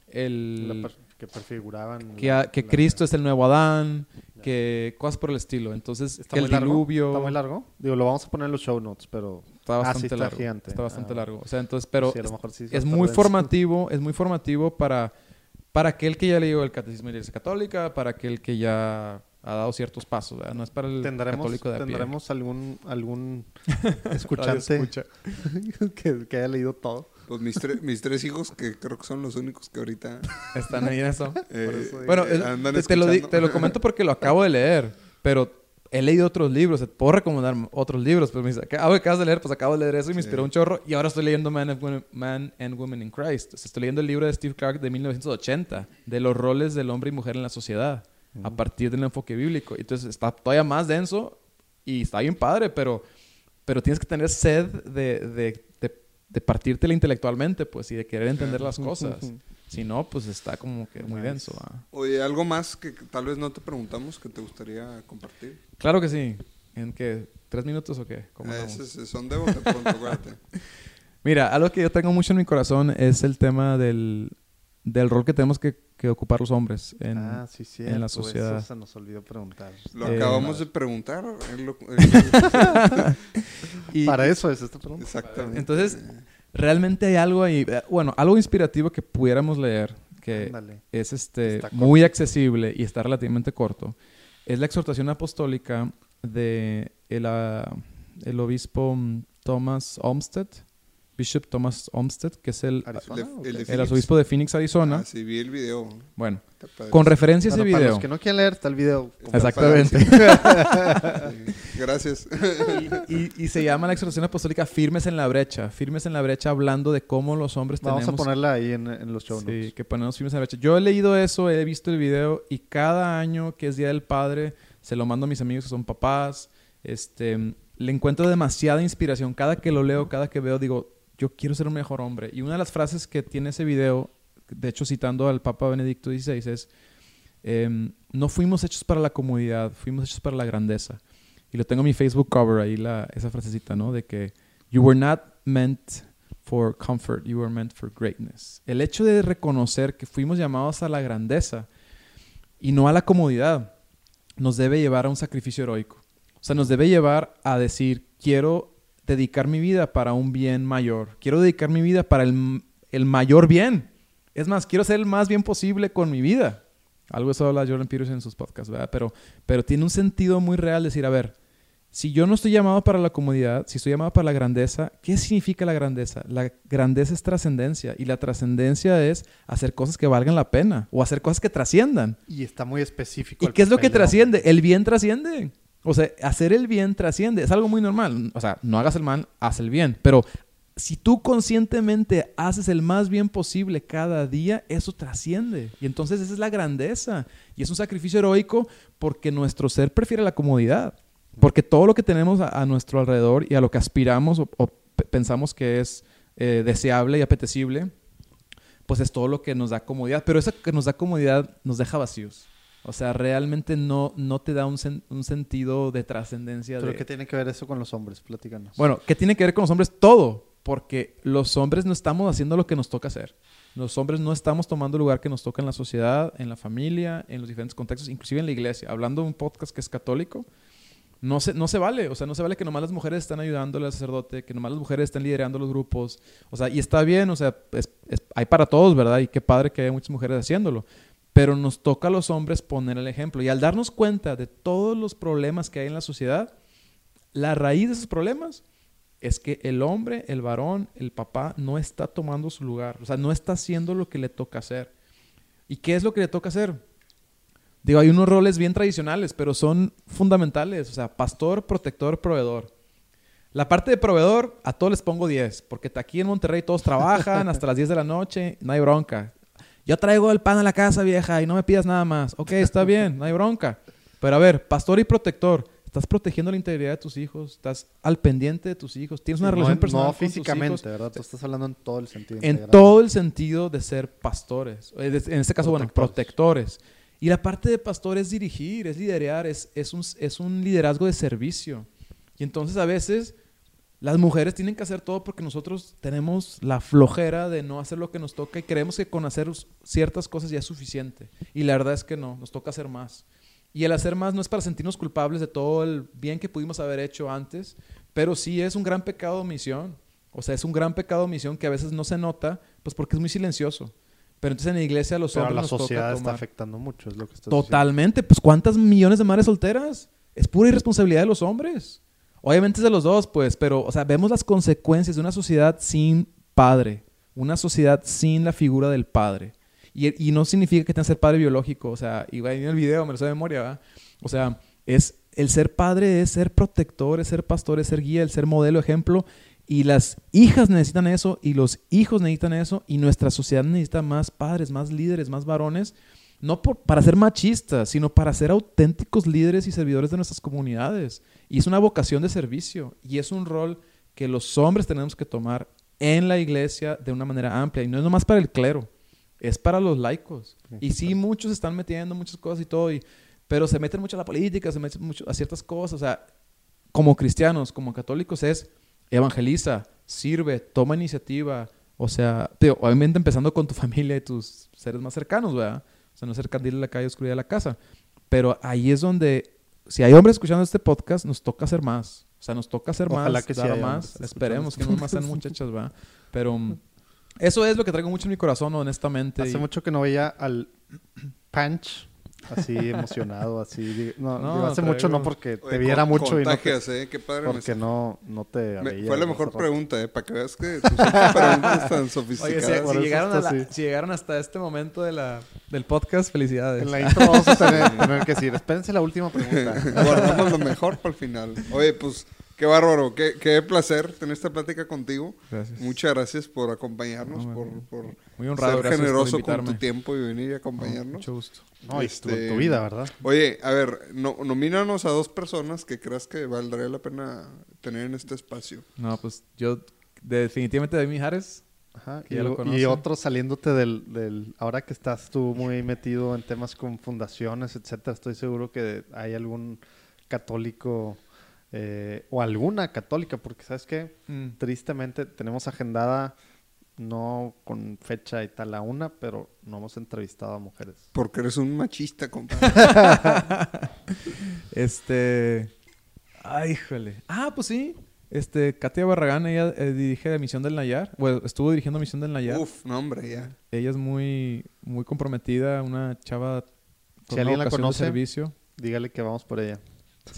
el... per- que prefiguraban. Que, la- a- que la- Cristo es el nuevo Adán, que cosas por el estilo. Entonces, ¿Está que el largo? diluvio... ¿Está muy largo? Digo, lo vamos a poner en los show notes, pero... Está Ah, sí, bastante está largo. gigante. Está bastante Ah, largo. O sea, entonces, pero sí, es- sí muy formativo, es muy formativo para, para aquel que ya leyó el Catecismo de la Iglesia Católica, para aquel que ya ha dado ciertos pasos, ¿verdad? No es para el ¿Tendremos, católico de a. ¿tendremos algún Radio escuchante escucha. que, que haya leído todo? Pues mis, tre- mis tres hijos, que creo que son los únicos que ahorita Están ahí en eso. eh, eso. Bueno, eh, andan te, te lo, te comento porque lo acabo de leer, pero he leído otros libros. Te puedo recomendar otros libros, pero me dice, "¿Qué- ah, acabas de leer, pues acabo de leer eso y me Sí. inspiró un chorro. Y ahora estoy leyendo Man, and Women- Man and Women in Christ. O sea, estoy leyendo el libro de Steve Clark de 1980, de los roles del hombre y mujer en la sociedad, a partir del enfoque bíblico. Entonces está todavía más denso y está bien padre, pero, pero tienes que tener sed de, de, de, de partírtela intelectualmente, pues, y de querer entender las cosas. Si no, pues está como que muy denso. ¿va? Oye, algo más que tal vez no te preguntamos que te gustaría compartir. Claro que sí. ¿En qué? ¿Tres minutos o qué? ¿Cómo Eh, son de bote pronto. Mira, algo que yo tengo mucho en mi corazón es el tema del, del rol que tenemos que, que ocupar los hombres en, ah, sí, sí. en la sociedad. Eso se nos olvidó preguntar. Lo Eh, acabamos de preguntar. él lo- Y Para eso es esta pregunta. exactamente. Entonces, realmente hay algo ahí, eh, bueno, algo inspirativo que pudiéramos leer, que es este muy accesible y está relativamente corto, es la exhortación apostólica de el, ah, el obispo mm, Thomas Olmsted, Bishop Thomas Olmsted, que es el, ¿Arizona El arzobispo de Phoenix, Arizona. Ah, sí, vi el video. Bueno, con referencia a ese Bueno, para video. los que no quieren leer, está el video. Exactamente. Gracias. y, y- y se llama la exhortación apostólica Firmes en la brecha. Firmes en la brecha hablando de cómo los hombres Vamos tenemos... a ponerla ahí en, en los show notes. Sí, que ponemos firmes en la brecha. Yo he leído eso, he visto el video y cada año que es Día del Padre se lo mando a mis amigos que son papás. Este, le encuentro demasiada inspiración. Cada que lo leo, cada que veo, digo, yo quiero ser un mejor hombre. Y una de las frases que tiene ese video, de hecho citando al Papa Benedicto XVI, es, em, no fuimos hechos para la comodidad, fuimos hechos para la grandeza. Y lo tengo en mi Facebook cover ahí, esa frasecita, ¿no? De que, you were not meant for comfort, you were meant for greatness. El hecho de reconocer que fuimos llamados a la grandeza y no a la comodidad, nos debe llevar a un sacrificio heroico. O sea, nos debe llevar a decir, quiero dedicar mi vida para un bien mayor. Quiero dedicar mi vida para el, el mayor bien. Es más, quiero ser el más bien posible con mi vida. Algo eso habla Jordan Peterson en sus podcasts, ¿verdad? Pero, pero tiene un sentido muy real decir, a ver, si yo no estoy llamado para la comodidad, si estoy llamado para la grandeza, ¿qué significa la grandeza? La grandeza es trascendencia y la trascendencia es hacer cosas que valgan la pena o hacer cosas que trasciendan. Y está muy específico. ¿Y el qué es lo que papel de trasciende? El bien trasciende. O sea, hacer el bien trasciende. Es algo muy normal. O sea, no hagas el mal, haz el bien. Pero si tú conscientemente haces el más bien posible cada día, eso trasciende. Y entonces esa es la grandeza. Y es un sacrificio heroico porque nuestro ser prefiere la comodidad. Porque todo lo que tenemos a, nuestro alrededor y a lo que aspiramos o, o pe- pensamos que es eh, deseable y apetecible, pues es todo lo que nos da comodidad. Pero eso que nos da comodidad nos deja vacíos. O sea, realmente no, no te da un, sen- un sentido de trascendencia. Pero de- ¿qué tiene que ver eso con los hombres? Platícanos. Bueno, ¿qué tiene que ver con los hombres? Todo. Porque los hombres no estamos haciendo lo que nos toca hacer. Los hombres no estamos tomando el lugar que nos toca en la sociedad, en la familia, en los diferentes contextos, inclusive en la iglesia. Hablando de un podcast que es católico, no se, no se vale. O sea, no se vale que nomás las mujeres están ayudándole al sacerdote, que nomás las mujeres están liderando los grupos. O sea, y está bien, o sea, es- es- hay para todos, ¿verdad? Y qué padre que haya muchas mujeres haciéndolo. Pero nos toca a los hombres poner el ejemplo. Y al darnos cuenta de todos los problemas que hay en la sociedad, la raíz de esos problemas es que el hombre, el varón, el papá no está tomando su lugar. O sea, no está haciendo lo que le toca hacer. ¿Y qué es lo que le toca hacer? Digo, hay unos roles bien tradicionales, pero son fundamentales. O sea, pastor, protector, proveedor. La parte de proveedor, a todos les pongo 10, porque aquí en Monterrey todos trabajan hasta las 10 de la noche, no hay bronca. Yo traigo el pan a la casa, vieja, y no me pidas nada más. Ok, está bien, no hay bronca. Pero a ver, pastor y protector, ¿estás protegiendo la integridad de tus hijos? ¿Estás al pendiente de tus hijos? ¿Tienes una relación no, personal no con tus físicamente, hijos? ¿verdad? Tú estás hablando en todo el sentido. En integral. todo el sentido de ser pastores. Eh, En este caso, bueno, Protectores. protectores. Y la parte de pastor es dirigir, es liderar, es, es, un, es un liderazgo de servicio. Y entonces a veces las mujeres tienen que hacer todo porque nosotros tenemos la flojera de no hacer lo que nos toca y creemos que con hacer ciertas cosas ya es suficiente. Y la verdad es que no, nos toca hacer más. Y el hacer más no es para sentirnos culpables de todo el bien que pudimos haber hecho antes, pero sí es un gran pecado de omisión. O sea, es un gran pecado de omisión que a veces no se nota, pues porque es muy silencioso. Pero entonces en la iglesia los Pero hombres la nos toca sociedad está afectando mucho, es lo que estás diciendo. Totalmente. Pues ¿cuántas millones de madres solteras? Es pura irresponsabilidad de los hombres. Obviamente es de los dos, pues, pero, o sea, vemos las consecuencias de una sociedad sin padre. Una sociedad sin la figura del padre. Y, no significa que tenga que ser padre biológico. O sea, y ahí en el video, me lo sé de memoria, ¿verdad? O sea, es, el ser padre es ser protector, es ser pastor, es ser guía, el ser modelo, ejemplo. Y las hijas necesitan eso, y los hijos necesitan eso, y nuestra sociedad necesita más padres, más líderes, más varones, no por- para ser machistas, sino para ser auténticos líderes y servidores de nuestras comunidades. Y es una vocación de servicio, y es un rol que los hombres tenemos que tomar en la iglesia de una manera amplia, y no es nomás para el clero, es para los laicos. Y sí, muchos están metiendo muchas cosas y todo, y, pero se meten mucho a la política, se meten mucho a ciertas cosas, o sea, como cristianos, como católicos es evangeliza, sirve, toma iniciativa, o sea, digo, obviamente empezando con tu familia y tus seres más cercanos, ¿verdad? O sea, no ser candil en la calle, oscuridad de la casa. Pero ahí es donde, si hay hombres escuchando este podcast, nos toca hacer más. O sea, nos toca hacer Ojalá más, que dar más. Esperemos que escuchando no más sean muchachas, ¿verdad? Pero mm, eso es lo que traigo mucho en mi corazón, honestamente. Hace y- mucho que no veía al Punch así emocionado, así. No, No, digo, hace mucho no porque te Oye, viera con- mucho y no te- ¿eh? Qué padre. me porque no, no te Me- fue la mejor pregunta, ¿eh? Para que veas que tus preguntas tan Oye, si, sofisticadas. llegaron a la- si llegaron hasta este momento de la, del podcast, felicidades. En la intro vamos a tener, tener que decir, espérense la última pregunta. Guardamos lo mejor para el final. Oye, pues, qué bárbaro. Qué, qué placer tener esta plática contigo. Gracias. Muchas gracias por acompañarnos, No, por, por Muy honrado, ser generoso con tu tiempo y venir y No, acompañarnos. mucho gusto. No, y tu, Este, tu vida, ¿verdad? Oye, a ver, no, nomínanos a dos personas que creas que valdría la pena tener en este espacio. No, pues yo definitivamente de Mijares. Ajá, que y, ya lo y otro saliéndote del, del... Ahora que estás tú muy metido en temas con fundaciones, etcétera, estoy seguro que hay algún católico eh, o alguna católica, porque ¿sabes qué? Mm. Tristemente tenemos agendada, no con fecha y tal a una, pero no hemos entrevistado a mujeres. Porque eres un machista, compadre. Este. Ay, híjole. Ah, pues sí. Este, Katia Barragán, ella eh, dirige la Misión del Nayar. Bueno, estuvo dirigiendo Misión del Nayar. Uf, no, hombre, ya. Ella es muy, muy comprometida, una chava Si con alguien la conoce, servicio. Dígale que vamos por ella.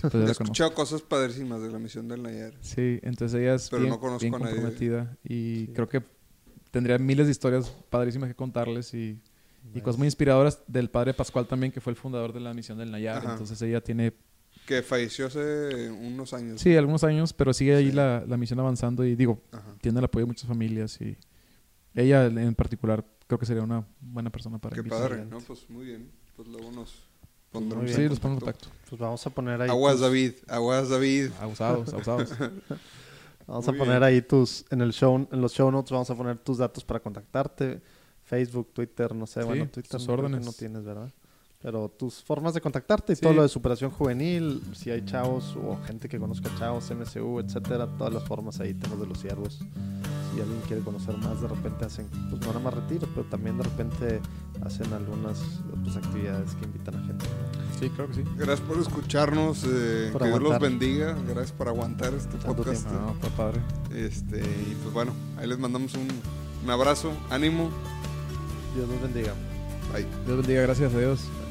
Pues He escuchado cosas padrísimas de la misión del Nayar. Sí, entonces ella es Pero bien, no conozco bien a nadie de- comprometida y creo que tendría miles de historias padrísimas que contarles y, y cosas muy inspiradoras del padre Pascual también, que fue el fundador de la misión del Nayar. Ajá. Entonces ella tiene, Que falleció hace unos años. sí, algunos años, pero sigue ahí Sí. la, la misión avanzando y digo, Ajá. tiene el apoyo de muchas familias y ella en particular creo que sería una buena persona para Qué padre. ¿no? Pues muy bien. Pues luego nos pondremos Muy en Sí, los ponemos en contacto. Pues vamos a poner ahí. Aguas tus- David, aguas David. Abusados, abusados. Vamos Muy a poner bien. ahí tus, en el show, en los show notes vamos a poner tus datos para contactarte. Facebook, Twitter, no sé, Sí, bueno, Twitter sus no creo que órdenes. no tienes, ¿verdad? Pero tus formas de contactarte y Sí. todo lo de superación juvenil, si hay chavos o gente que conozca chavos, MSU, etcétera, todas las formas ahí tenemos de los siervos. Si alguien quiere conocer más, de repente hacen, pues no nada más retiros, pero también de repente hacen algunas pues, actividades que invitan a gente. Sí, creo que sí. Gracias por escucharnos. eh, Por que Dios los aguantar. bendiga. Gracias por aguantar este Tanto podcast. tiempo. No, fue padre. Este, y pues bueno, ahí les mandamos un, un abrazo, ánimo. Dios los bendiga. Bye. Dios bendiga, gracias a Dios.